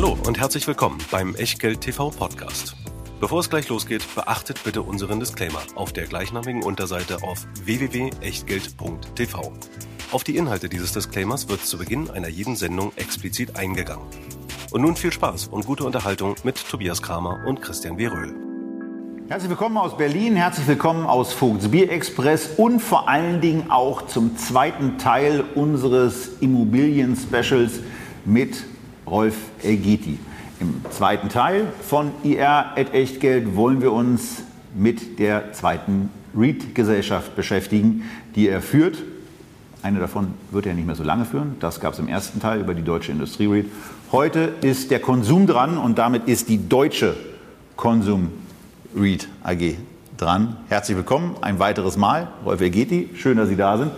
Hallo und herzlich willkommen beim Echtgeld TV Podcast. Bevor es gleich losgeht, beachtet bitte unseren Disclaimer auf der gleichnamigen Unterseite auf www.echtgeld.tv. Auf die Inhalte dieses Disclaimers wird zu Beginn einer jeden Sendung explizit eingegangen. Und nun viel Spaß und gute Unterhaltung mit Tobias Kramer und Christian W. Röhl. Herzlich willkommen aus Berlin, herzlich willkommen aus Vogts Bier Express und vor allen Dingen auch zum zweiten Teil unseres Immobilien-Specials mit Rolf Elgeti. Im zweiten Teil von IR at Echtgeld wollen wir uns mit der zweiten REIT-Gesellschaft beschäftigen, die er führt. Eine davon wird er nicht mehr so lange führen. Das gab es im ersten Teil über die Deutsche Industrie REIT. Heute ist der Konsum dran und damit ist die Deutsche Konsum REIT AG dran. Herzlich willkommen ein weiteres Mal. Rolf Elgeti, schön, dass Sie da sind.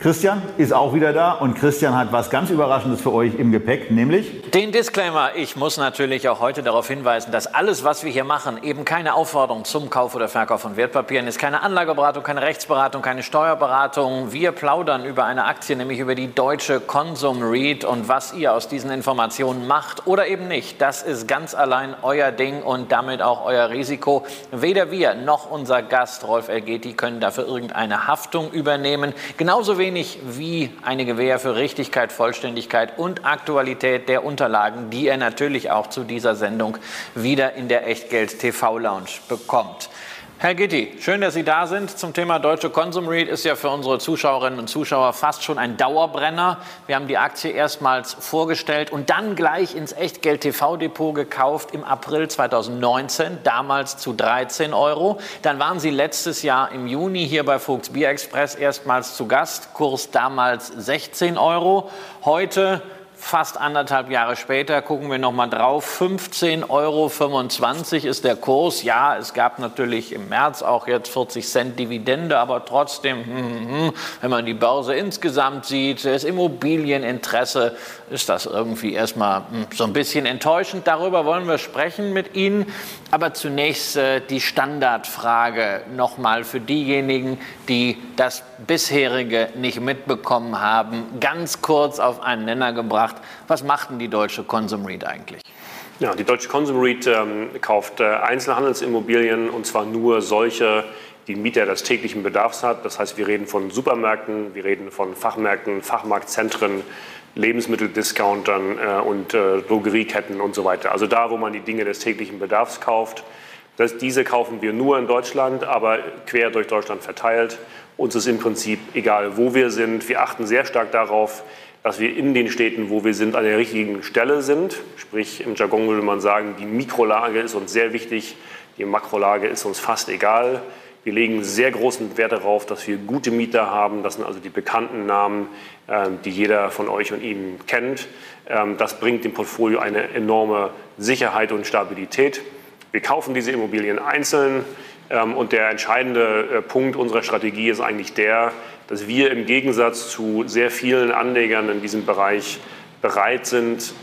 Christian ist auch wieder da und Christian hat was ganz Überraschendes für euch im Gepäck, nämlich den Disclaimer. Ich muss natürlich auch heute darauf hinweisen, dass alles, was wir hier machen, eben keine Aufforderung zum Kauf oder Verkauf von Wertpapieren ist, keine Anlageberatung, keine Rechtsberatung, keine Steuerberatung. Wir plaudern über eine Aktie, nämlich über die deutsche Konsum REIT und was ihr aus diesen Informationen macht oder eben nicht. Das ist ganz allein euer Ding und damit auch euer Risiko. Weder wir noch unser Gast Rolf Elgeti können dafür irgendeine Haftung übernehmen. Genauso wenig wenig wie eine Gewähr für Richtigkeit, Vollständigkeit und Aktualität der Unterlagen, die er natürlich auch zu dieser Sendung wieder in der Echtgeld TV Lounge bekommt. Herr Gitti, schön, dass Sie da sind. Zum Thema Deutsche Consum REIT ist ja für unsere Zuschauerinnen und Zuschauer fast schon ein Dauerbrenner. Wir haben die Aktie erstmals vorgestellt und dann gleich ins Echtgeld TV Depot gekauft im April 2019, damals zu 13 Euro. Dann waren Sie letztes Jahr im Juni hier bei Vogts Bier Express erstmals zu Gast, Kurs damals 16 Euro. Heute Fast anderthalb Jahre später gucken wir noch mal drauf. 15,25 Euro ist der Kurs. Ja, es gab natürlich im März auch jetzt 40 Cent Dividende, aber trotzdem, hm, hm, hm, wenn man die Börse insgesamt sieht, das Immobilieninteresse, ist das irgendwie erstmal so ein bisschen enttäuschend. Darüber wollen wir sprechen mit Ihnen. Aber zunächst äh, die Standardfrage nochmal für diejenigen, die das bisherige nicht mitbekommen haben, ganz kurz auf einen Nenner gebracht. Was macht denn die deutsche Consum REIT eigentlich? Ja, die deutsche Consum REIT ähm, kauft äh, Einzelhandelsimmobilien und zwar nur solche, die Mieter des täglichen Bedarfs hat. Das heißt, wir reden von Supermärkten, wir reden von Fachmärkten, Fachmarktzentren, Lebensmitteldiscountern äh, und äh, Drogerieketten und so weiter. Also da, wo man die Dinge des täglichen Bedarfs kauft. Das, diese kaufen wir nur in Deutschland, aber quer durch Deutschland verteilt. Uns ist im Prinzip egal, wo wir sind. Wir achten sehr stark darauf, dass wir in den Städten, wo wir sind, an der richtigen Stelle sind. Sprich, im Jargon würde man sagen, die Mikrolage ist uns sehr wichtig, die Makrolage ist uns fast egal. Wir legen sehr großen Wert darauf, dass wir gute Mieter haben. Das sind also die bekannten Namen, ähm, die jeder von euch und Ihnen kennt. Ähm, das bringt dem Portfolio eine enorme Sicherheit und Stabilität. Wir kaufen diese Immobilien einzeln. Ähm, und der entscheidende äh, Punkt unserer Strategie ist eigentlich der, dass wir im Gegensatz zu sehr vielen Anlegern in diesem Bereich bereit sind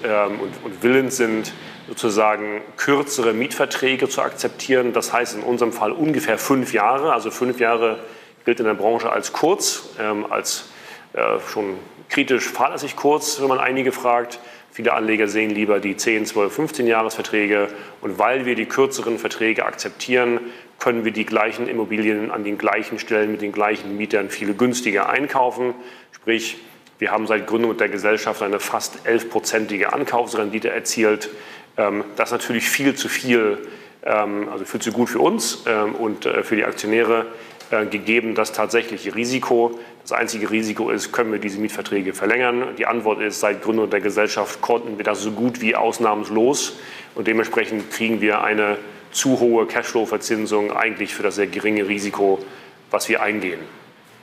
und willens sind, sozusagen kürzere Mietverträge zu akzeptieren. Das heißt in unserem Fall ungefähr fünf Jahre. Also fünf Jahre gilt in der Branche als kurz, ähm, als äh, schon kritisch fahrlässig kurz, wenn man einige fragt. Viele Anleger sehen lieber die 10, 12, 15 Jahresverträge. Und weil wir die kürzeren Verträge akzeptieren, können wir die gleichen Immobilien an den gleichen Stellen mit den gleichen Mietern viel günstiger einkaufen. Sprich, wir haben seit Gründung der Gesellschaft eine fast 11-prozentige Ankaufsrendite erzielt. Ähm, das ist natürlich viel zu viel, ähm, also viel zu gut für uns ähm, und äh, für die Aktionäre äh, gegeben das tatsächliche Risiko. Das einzige Risiko ist, können wir diese Mietverträge verlängern? Die Antwort ist, seit Gründung der Gesellschaft konnten wir das so gut wie ausnahmslos und dementsprechend kriegen wir eine zu hohe Cashflow-Verzinsung eigentlich für das sehr geringe Risiko, was wir eingehen.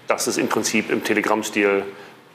Das ist im Prinzip im Telegram-Stil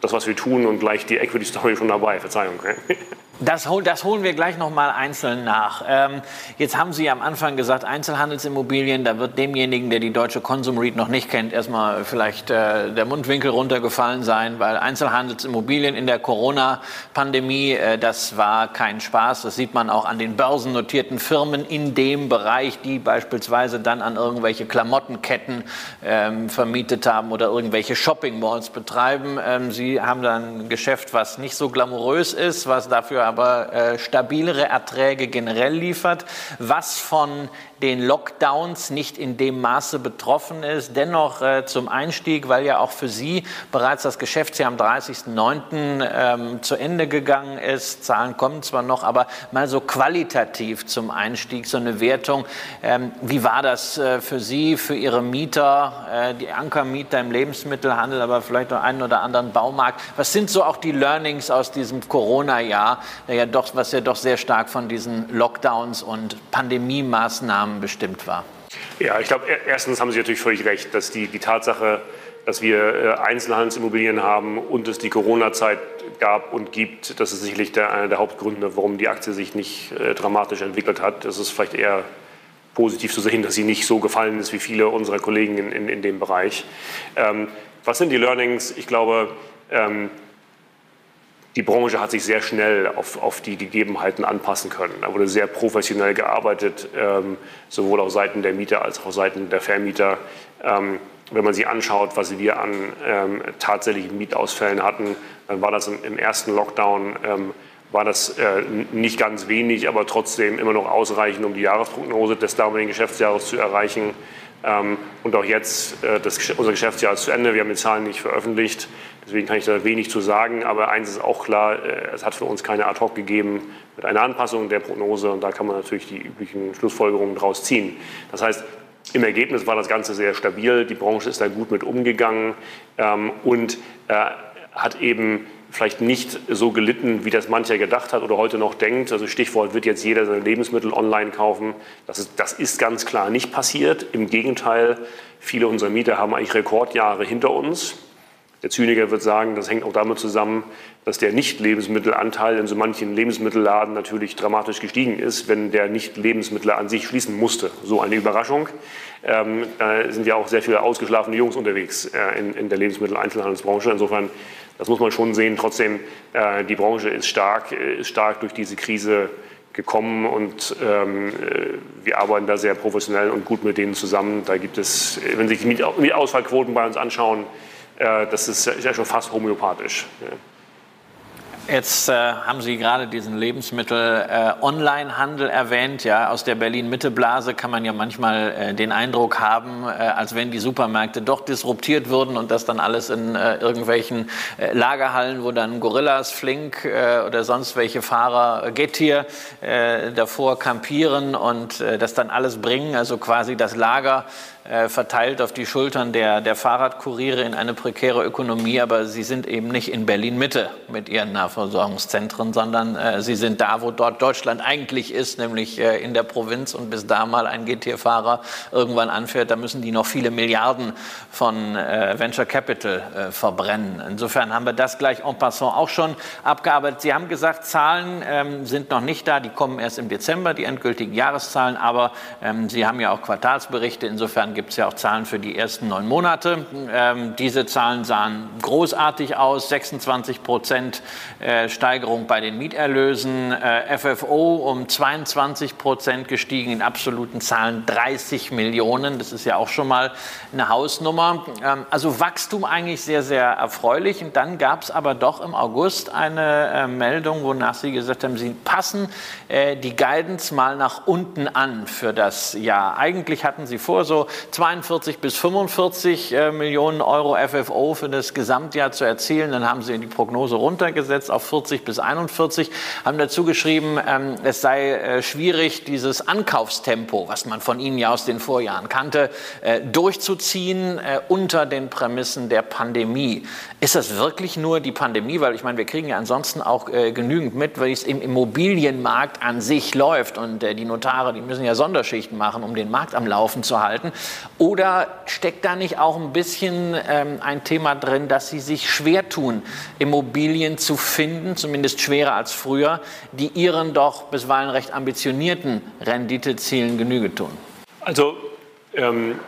das, was wir tun und gleich die Equity-Story schon dabei. Verzeihung. Das, das, holen wir gleich noch mal einzeln nach. Ähm, jetzt haben Sie am Anfang gesagt, Einzelhandelsimmobilien, da wird demjenigen, der die deutsche Consum REIT noch nicht kennt, erstmal vielleicht äh, der Mundwinkel runtergefallen sein, weil Einzelhandelsimmobilien in der Corona-Pandemie, äh, das war kein Spaß. Das sieht man auch an den börsennotierten Firmen in dem Bereich, die beispielsweise dann an irgendwelche Klamottenketten ähm, vermietet haben oder irgendwelche Shopping-Malls betreiben. Ähm, Sie haben dann ein Geschäft, was nicht so glamourös ist, was dafür aber äh, stabilere Erträge generell liefert, was von den Lockdowns nicht in dem Maße betroffen ist. Dennoch äh, zum Einstieg, weil ja auch für Sie bereits das Geschäftsjahr am 30.09. Ähm, zu Ende gegangen ist. Zahlen kommen zwar noch, aber mal so qualitativ zum Einstieg, so eine Wertung. Ähm, wie war das äh, für Sie, für Ihre Mieter, äh, die Ankermieter im Lebensmittelhandel, aber vielleicht auch einen oder anderen Baumarkt? Was sind so auch die Learnings aus diesem Corona-Jahr, ja was ja doch sehr stark von diesen Lockdowns und Pandemiemaßnahmen Maßnahmen bestimmt war? Ja, ich glaube, erstens haben Sie natürlich völlig recht, dass die, die Tatsache, dass wir äh, Einzelhandelsimmobilien haben und es die Corona-Zeit gab und gibt, das ist sicherlich der, einer der Hauptgründe, warum die Aktie sich nicht äh, dramatisch entwickelt hat. Das ist vielleicht eher positiv zu sehen, dass sie nicht so gefallen ist wie viele unserer Kollegen in, in, in dem Bereich. Ähm, was sind die Learnings? Ich glaube, ähm, die Branche hat sich sehr schnell auf, auf die Gegebenheiten anpassen können. Da wurde sehr professionell gearbeitet, ähm, sowohl auf Seiten der Mieter als auch auf Seiten der Vermieter. Ähm, wenn man sich anschaut, was wir an ähm, tatsächlichen Mietausfällen hatten, dann war das im, im ersten Lockdown ähm, war das äh, nicht ganz wenig, aber trotzdem immer noch ausreichend, um die Jahresprognose des damaligen Geschäftsjahres zu erreichen. Ähm, und auch jetzt, äh, das, unser Geschäftsjahr ist zu Ende, wir haben die Zahlen nicht veröffentlicht. Deswegen kann ich da wenig zu sagen. Aber eins ist auch klar, äh, es hat für uns keine Ad-Hoc gegeben mit einer Anpassung der Prognose. Und da kann man natürlich die üblichen Schlussfolgerungen daraus ziehen. Das heißt, im Ergebnis war das Ganze sehr stabil. Die Branche ist da gut mit umgegangen ähm, und äh, hat eben vielleicht nicht so gelitten, wie das mancher gedacht hat oder heute noch denkt. Also Stichwort wird jetzt jeder seine Lebensmittel online kaufen. Das ist, das ist ganz klar nicht passiert. Im Gegenteil, viele unserer Mieter haben eigentlich Rekordjahre hinter uns. Der Zyniker wird sagen, das hängt auch damit zusammen, dass der Nicht-Lebensmittelanteil in so manchen Lebensmittelladen natürlich dramatisch gestiegen ist, wenn der Nicht-Lebensmittel an sich schließen musste. So eine Überraschung. Ähm, da sind ja auch sehr viele ausgeschlafene Jungs unterwegs äh, in, in, der Lebensmittel-Einzelhandelsbranche. Insofern, das muss man schon sehen. Trotzdem, äh, die Branche ist stark, äh, ist stark durch diese Krise gekommen und ähm, äh, wir arbeiten da sehr professionell und gut mit denen zusammen. Da gibt es, wenn Sie sich die Mietausfallquoten bei uns anschauen, das ist ja schon fast homöopathisch. Jetzt äh, haben Sie gerade diesen Lebensmittel-Online-Handel äh, erwähnt. Ja, aus der Berlin-Mitte-Blase kann man ja manchmal äh, den Eindruck haben, äh, als wenn die Supermärkte doch disruptiert würden und das dann alles in äh, irgendwelchen äh, Lagerhallen, wo dann Gorillas, Flink oder sonst welche Fahrer Gettier davor kampieren und das dann alles bringen. Also quasi das Lager äh, verteilt auf die Schultern der, der Fahrradkuriere in eine prekäre Ökonomie, aber sie sind eben nicht in Berlin-Mitte mit ihren Nahversorgungszentren, sondern äh, sie sind da, wo dort Deutschland eigentlich ist, nämlich äh, in der Provinz und bis da mal ein GT-Fahrer irgendwann anfährt, da müssen die noch viele Milliarden von äh, Venture Capital äh, verbrennen. Insofern haben wir das gleich en passant auch schon abgearbeitet. Sie haben gesagt, Zahlen ähm, sind noch nicht da, die kommen erst im Dezember, die endgültigen Jahreszahlen, aber ähm, Sie haben ja auch Quartalsberichte, insofern gibt es ja auch Zahlen für die ersten neun Monate. Ähm, diese Zahlen sahen großartig aus. 26 Prozent äh, Steigerung bei den Mieterlösen. Äh, FFO um 22 Prozent gestiegen, in absoluten Zahlen 30 Millionen. Das ist ja auch schon mal eine Hausnummer. Ähm, also Wachstum eigentlich sehr, sehr erfreulich. Und dann gab es aber doch im August eine äh, Meldung, wonach Sie gesagt haben, Sie passen äh, die Guidance mal nach unten an für das Jahr. Eigentlich hatten Sie vor, so 42 bis 45 äh, Millionen Euro FFO für das Gesamtjahr zu erzielen. Dann haben sie die Prognose runtergesetzt auf 40 bis 41, haben dazu geschrieben, ähm, es sei äh, schwierig, dieses Ankaufstempo, was man von ihnen ja aus den Vorjahren kannte, äh, durchzuziehen unter den Prämissen der Pandemie. Ist das wirklich nur die Pandemie? Weil ich meine, wir kriegen ja ansonsten auch genügend mit, weil es im Immobilienmarkt an sich läuft und die Notare, die müssen ja Sonderschichten machen, um den Markt am Laufen zu halten. Oder steckt da nicht auch ein bisschen ähm, ein Thema drin, dass Sie sich schwer tun, Immobilien zu finden, zumindest schwerer als früher, die Ihren doch bisweilen recht ambitionierten Renditezielen Genüge tun? Also ähm,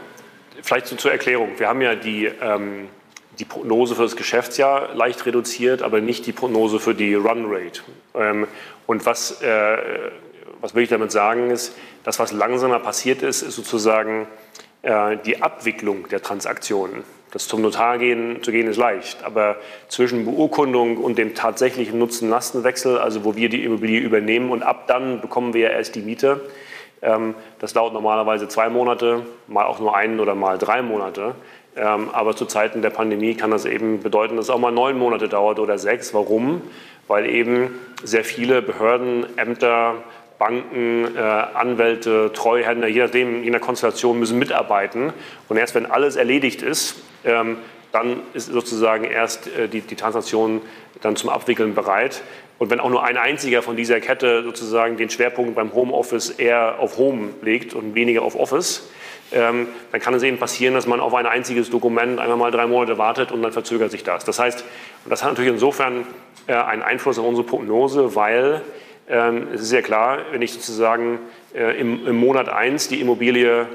vielleicht so zur Erklärung. Wir haben ja die, ähm, die Prognose für das Geschäftsjahr leicht reduziert, aber nicht die Prognose für die Runrate. Ähm, und was, äh, was will ich damit sagen ist, das, was langsamer passiert ist, ist sozusagen die Abwicklung der Transaktionen. Das zum Notar gehen, zu gehen ist leicht, aber zwischen Beurkundung und dem tatsächlichen Nutzen-Lastenwechsel, also wo wir die Immobilie übernehmen und ab dann bekommen wir ja erst die Miete, ähm, das dauert normalerweise zwei Monate, mal auch nur einen oder mal drei Monate. Ähm, aber zu Zeiten der Pandemie kann das eben bedeuten, dass es auch mal neun Monate dauert oder sechs. Warum? Weil eben sehr viele Behörden, Ämter, Banken, äh, Anwälte, Treuhänder, je nachdem, je nach Konstellation müssen mitarbeiten. Und erst wenn alles erledigt ist, ähm, dann ist sozusagen erst äh, die, die Transaktion dann zum Abwickeln bereit. Und wenn auch nur ein einziger von dieser Kette sozusagen den Schwerpunkt beim Homeoffice eher auf Home legt und weniger auf Office, ähm, dann kann es eben passieren, dass man auf ein einziges Dokument einmal mal drei Monate wartet und dann verzögert sich das. Das heißt, das hat natürlich insofern äh, einen Einfluss auf unsere Prognose, weil es ist ja klar, wenn ich sozusagen äh, im, Monat 1 die Immobilie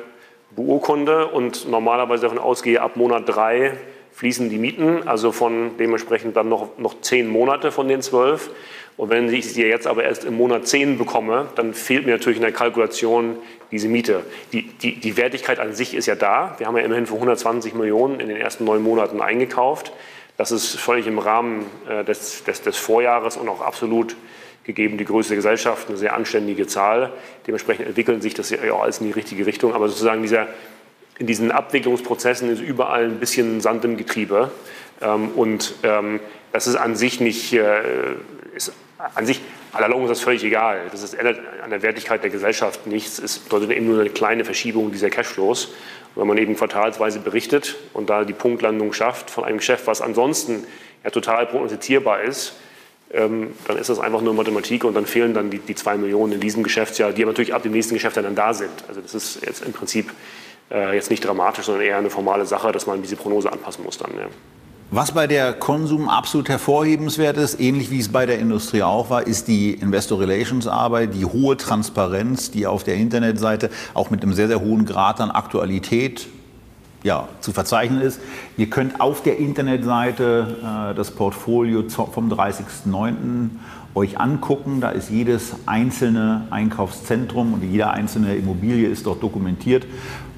beurkunde und normalerweise davon ausgehe, ab Monat 3 fließen die Mieten, also von dementsprechend dann noch, noch zehn Monate von den zwölf. Und wenn ich sie jetzt aber erst im Monat 10 bekomme, dann fehlt mir natürlich in der Kalkulation diese Miete. Die, die, die Wertigkeit an sich ist ja da. Wir haben ja immerhin für 120 Millionen in den ersten neun Monaten eingekauft. Das ist völlig im Rahmen äh, des, des, des Vorjahres und auch absolut gegeben die Größe der Gesellschaft eine sehr anständige Zahl. Dementsprechend entwickeln sich das ja auch alles in die richtige Richtung. Aber sozusagen dieser, in diesen Abwicklungsprozessen ist überall ein bisschen Sand im Getriebe. Ähm, und ähm, das ist an sich nicht, äh, ist an sich, aller Long ist das völlig egal. Das ist ändert an der Wertigkeit der Gesellschaft nichts. Es bedeutet eben nur eine kleine Verschiebung dieser Cashflows. Und wenn man eben quartalsweise berichtet und da die Punktlandung schafft von einem Geschäft, was ansonsten ja total prognostizierbar ist, dann ist das einfach nur Mathematik und dann fehlen dann die, die zwei Millionen in diesem Geschäftsjahr, die aber natürlich ab dem nächsten Geschäftsjahr dann da sind. Also das ist jetzt im Prinzip äh, jetzt nicht dramatisch, sondern eher eine formale Sache, dass man diese Prognose anpassen muss dann. Ja. Was bei der Konsum absolut hervorhebenswert ist, ähnlich wie es bei der Industrie auch war, ist die Investor Relations Arbeit, die hohe Transparenz, die auf der Internetseite auch mit einem sehr, sehr hohen Grad an Aktualität ja, zu verzeichnen ist. Ihr könnt auf der Internetseite äh, das Portfolio vom 30.09. euch angucken. Da ist jedes einzelne Einkaufszentrum und jede einzelne Immobilie ist dort dokumentiert.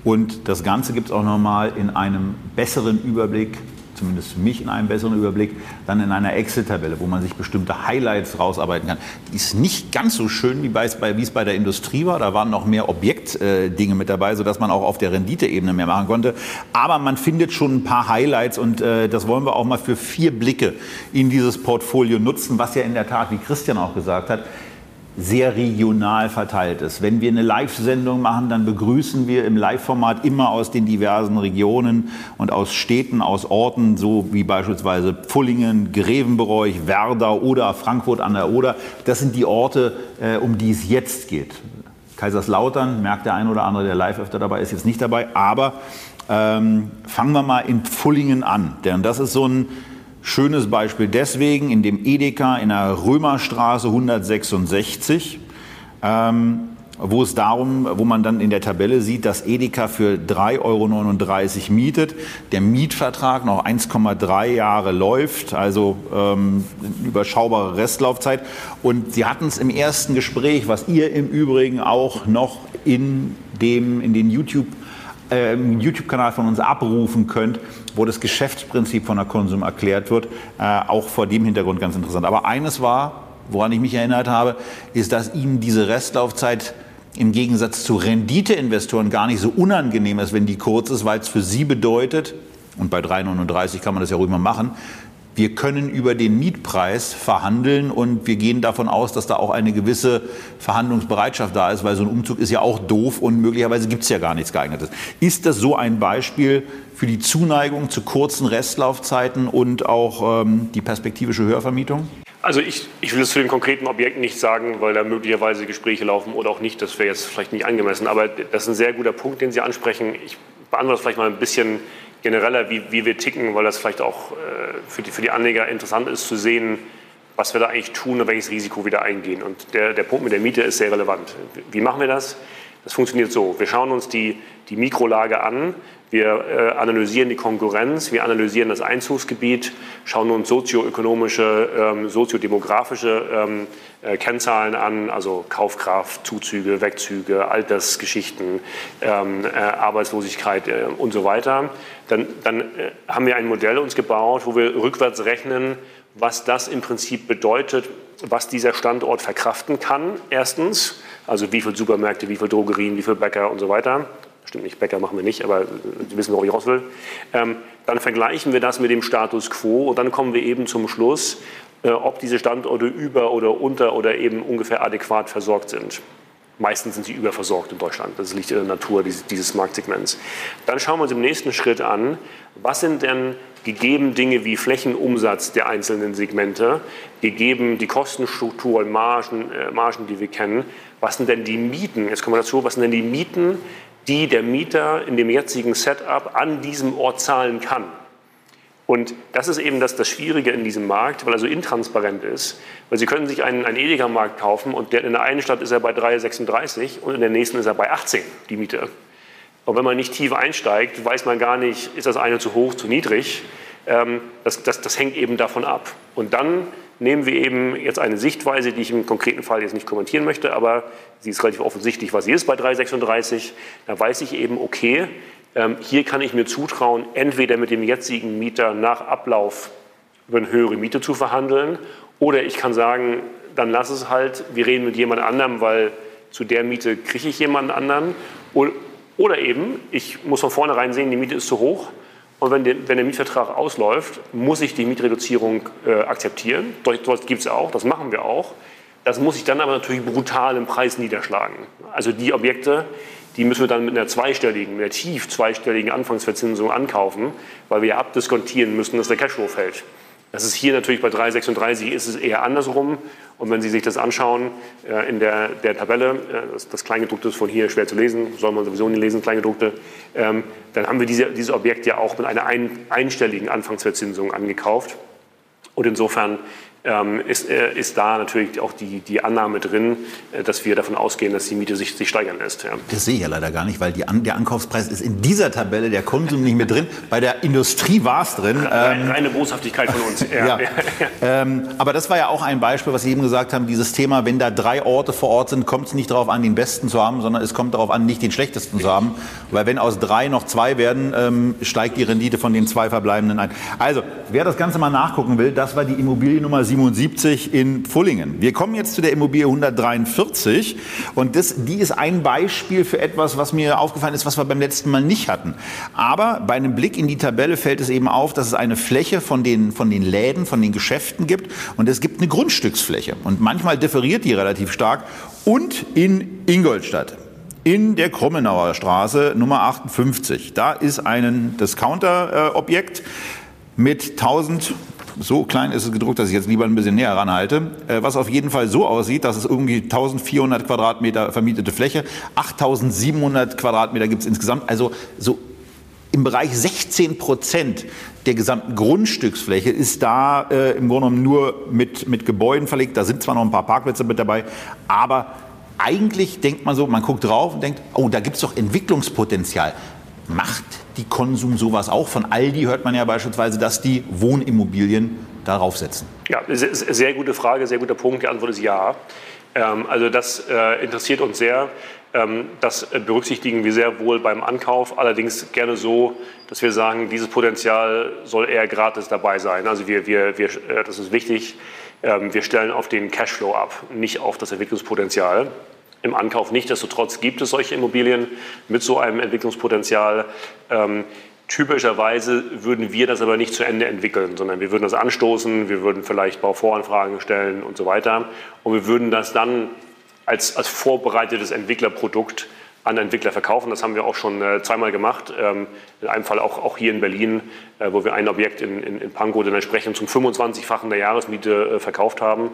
Und das Ganze gibt es auch nochmal in einem besseren Überblick zumindest für mich in einem besseren Überblick, dann in einer Excel-Tabelle, wo man sich bestimmte Highlights rausarbeiten kann. Die ist nicht ganz so schön, wie, bei, wie es bei der Industrie war. Da waren noch mehr Objektdinge mit dabei, sodass man auch auf der Renditeebene mehr machen konnte. Aber man findet schon ein paar Highlights und äh, das wollen wir auch mal für vier Blicke in dieses Portfolio nutzen, was ja in der Tat, wie Christian auch gesagt hat, sehr regional verteilt ist. Wenn wir eine Live-Sendung machen, dann begrüßen wir im Live-Format immer aus den diversen Regionen und aus Städten, aus Orten, so wie beispielsweise Pfullingen, Grevenbroich, Werder oder Frankfurt an der Oder. Das sind die Orte, äh, um die es jetzt geht. Kaiserslautern, merkt der ein oder andere, der live öfter dabei ist, jetzt nicht dabei. Aber ähm, fangen wir mal in Pfullingen an, denn das ist so ein Schönes Beispiel deswegen in dem Edeka in der Römerstraße 166, ähm, wo es darum, wo man dann in der Tabelle sieht, dass Edeka für 3,39 Euro mietet, der Mietvertrag noch 1,3 Jahre läuft, also ähm, überschaubare Restlaufzeit. Und Sie hatten es im ersten Gespräch, was ihr im Übrigen auch noch in, dem, in den YouTube äh, YouTube-Kanal von uns abrufen könnt, wo das Geschäftsprinzip von der Konsum erklärt wird, äh, auch vor dem Hintergrund ganz interessant. Aber eines war, woran ich mich erinnert habe, ist, dass Ihnen diese Restlaufzeit im Gegensatz zu Renditeinvestoren gar nicht so unangenehm ist, wenn die kurz ist, weil es für Sie bedeutet, und bei 3,39 kann man das ja ruhig mal machen, wir können über den Mietpreis verhandeln und wir gehen davon aus, dass da auch eine gewisse Verhandlungsbereitschaft da ist, weil so ein Umzug ist ja auch doof und möglicherweise gibt es ja gar nichts geeignetes. Ist das so ein Beispiel für die Zuneigung zu kurzen Restlaufzeiten und auch ähm, die perspektivische Höhervermietung? Also ich, ich will es zu den konkreten Objekten nicht sagen, weil da möglicherweise Gespräche laufen oder auch nicht. Das wäre jetzt vielleicht nicht angemessen. Aber das ist ein sehr guter Punkt, den Sie ansprechen. Ich beantworte das vielleicht mal ein bisschen genereller, wie, wie wir ticken, weil das vielleicht auch äh, für, die, für die Anleger interessant ist zu sehen, was wir da eigentlich tun und welches Risiko wir da eingehen. Und der, der Punkt mit der Miete ist sehr relevant. Wie machen wir das? Das funktioniert so. Wir schauen uns die, die Mikrolage an Wir äh, analysieren die Konkurrenz, wir analysieren das Einzugsgebiet, schauen uns sozioökonomische, ähm, soziodemografische ähm, äh, Kennzahlen an, also Kaufkraft, Zuzüge, Wegzüge, Altersgeschichten, ähm, äh, Arbeitslosigkeit äh, und so weiter. Dann, dann äh, haben wir ein Modell uns gebaut, wo wir rückwärts rechnen, was das im Prinzip bedeutet, was dieser Standort verkraften kann. Erstens, also wie viele Supermärkte, wie viele Drogerien, wie viele Bäcker und so weiter stimmt nicht, Bäcker machen wir nicht, aber Sie wissen, worauf ich raus will. Ähm, dann vergleichen wir das mit dem Status quo und dann kommen wir eben zum Schluss, äh, ob diese Standorte über oder unter oder eben ungefähr adäquat versorgt sind. Meistens sind sie überversorgt in Deutschland. Das liegt in der Natur dieses, Marktsegments. Dann schauen wir uns im nächsten Schritt an, was sind denn gegeben Dinge wie Flächenumsatz der einzelnen Segmente, gegeben die Kostenstruktur Margen, äh, Margen, die wir kennen, was sind denn die Mieten, jetzt kommen wir dazu, was sind denn die Mieten die der Mieter in dem jetzigen Setup an diesem Ort zahlen kann. Und das ist eben das, das Schwierige in diesem Markt, weil er so intransparent ist. Weil Sie können sich einen, einen Edeka-Markt kaufen und der, in der einen Stadt ist er bei 3,36 und in der nächsten ist er bei 18, die Miete. Und wenn man nicht tief einsteigt, weiß man gar nicht, ist das eine zu hoch, zu niedrig. Ähm, das, das, das hängt eben davon ab. Und dann nehmen wir eben jetzt eine Sichtweise, die ich im konkreten Fall jetzt nicht kommentieren möchte, aber sie ist relativ offensichtlich, was sie ist bei 336. Da weiß ich eben, okay, ähm, hier kann ich mir zutrauen, entweder mit dem jetzigen Mieter nach Ablauf über eine höhere Miete zu verhandeln oder ich kann sagen, dann lass es halt, wir reden mit jemand anderem, weil zu der Miete kriege ich jemanden anderen. Oder eben, ich muss von vornherein sehen, die Miete ist zu hoch und wenn der, wenn der, Mietvertrag ausläuft, muss ich die Mietreduzierung äh, akzeptieren. Dort gibt es auch, das machen wir auch. Das muss ich dann aber natürlich brutal im Preis niederschlagen. Also die Objekte, die müssen wir dann mit einer zweistelligen, mit einer tief zweistelligen Anfangsverzinsung ankaufen, weil wir ja abdiskontieren müssen, dass der Cashflow fällt. Das ist hier natürlich bei 336 ist es eher andersrum. Und wenn Sie sich das anschauen äh, in der, der Tabelle, äh, das, das, Kleingedruckte ist von hier schwer zu lesen, soll man sowieso nicht lesen, Kleingedruckte, ähm, dann haben wir diese, dieses Objekt ja auch mit einer ein, einstelligen Anfangsverzinsung angekauft. Und insofern ähm, ist, äh, ist da natürlich auch die, die Annahme drin, äh, dass wir davon ausgehen, dass die Miete sich, sich steigern lässt. Ja. Das sehe ich ja leider gar nicht, weil An der Ankaufspreis ist in dieser Tabelle der Konsum nicht mehr drin. Bei der Industrie war es drin. Ähm, Reine Boshaftigkeit von uns. ja. ähm, aber das war ja auch ein Beispiel, was Sie eben gesagt haben, dieses Thema, wenn da drei Orte vor Ort sind, kommt es nicht darauf an, den besten zu haben, sondern es kommt darauf an, nicht den schlechtesten zu haben. Weil wenn aus drei noch zwei werden, ähm, steigt die Rendite von den zwei verbleibenden ein. Also, wer das Ganze mal nachgucken will, das war die Immobilie Nummer 7. 177 in Pfullingen. Wir kommen jetzt zu der Immobilie 143 und das, die ist ein Beispiel für etwas, was mir aufgefallen ist, was wir beim letzten Mal nicht hatten. Aber bei einem Blick in die Tabelle fällt es eben auf, dass es eine Fläche von den, von den Läden, von den Geschäften gibt und es gibt eine Grundstücksfläche und manchmal differiert die relativ stark und in Ingolstadt in der Krummenauer Straße Nummer 58. Da ist ein Discounter-Objekt äh, mit 1000 so klein ist es gedruckt, dass ich jetzt lieber ein bisschen näher ranhalte, äh, was auf jeden Fall so aussieht, dass es irgendwie 1400 Quadratmeter vermietete Fläche, 8700 Quadratmeter gibt es insgesamt, also so im Bereich 16 Prozent der gesamten Grundstücksfläche ist da äh, im Grunde genommen nur mit, mit Gebäuden verlegt. Da sind zwar noch ein paar Parkplätze mit dabei, aber eigentlich denkt man so, man guckt drauf und denkt, oh, da gibt es doch Entwicklungspotenzial. Macht die Konsum sowas auch? Von Aldi hört man ja beispielsweise, dass die Wohnimmobilien darauf setzen. Ja, sehr gute Frage, sehr guter Punkt. Die Antwort ist ja. Ähm, also das äh, interessiert uns sehr. Ähm, das berücksichtigen wir sehr wohl beim Ankauf, allerdings gerne so, dass wir sagen, dieses Potenzial soll eher gratis dabei sein. Also wir, wir, wir, äh, das ist wichtig, ähm, wir stellen auf den Cashflow ab, nicht auf das Entwicklungspotenzial im Ankauf. Nichtsdestotrotz gibt es solche Immobilien mit so einem Entwicklungspotenzial. Ähm, typischerweise würden wir das aber nicht zu Ende entwickeln, sondern wir würden das anstoßen, wir würden vielleicht Bauvoranfragen stellen und so weiter. Und wir würden das dann als, als vorbereitetes Entwicklerprodukt an Entwickler verkaufen. Das haben wir auch schon äh, zweimal gemacht. Ähm, in einem Fall auch, auch hier in Berlin, äh, wo wir ein Objekt in, in, in Pankow dann entsprechend zum 25-fachen der Jahresmiete äh, verkauft haben.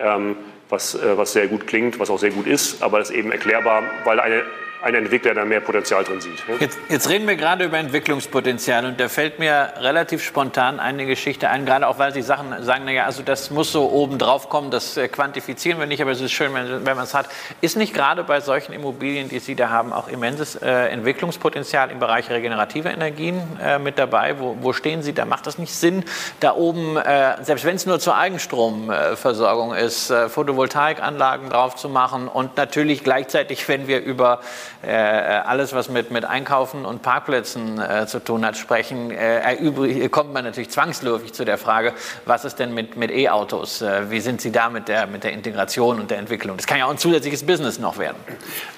Ähm, was, äh, was sehr gut klingt, was auch sehr gut ist, aber das ist eben erklärbar, weil eine, ein Entwickler da mehr Potenzial drin sieht. Jetzt, jetzt, reden wir gerade über Entwicklungspotenzial und da fällt mir relativ spontan eine Geschichte ein, gerade auch weil Sie Sachen sagen, naja, also das muss so oben drauf kommen, das äh, quantifizieren wir nicht, aber es ist schön, wenn, wenn man es hat. Ist nicht gerade bei solchen Immobilien, die Sie da haben, auch immenses äh, Entwicklungspotenzial im Bereich regenerative Energien äh, mit dabei? Wo, wo, stehen Sie da? Macht das nicht Sinn, da oben, äh, selbst wenn es nur zur Eigenstromversorgung ist, äh, Photovoltaikanlagen drauf zu machen und natürlich gleichzeitig, wenn wir über alles, was mit, mit Einkaufen und Parkplätzen äh, zu tun hat, sprechen, äh, kommt man natürlich zwangsläufig zu der Frage, was ist denn mit, mit E-Autos? Äh, wie sind Sie da mit der, mit der Integration und der Entwicklung? Das kann ja auch ein zusätzliches Business noch werden.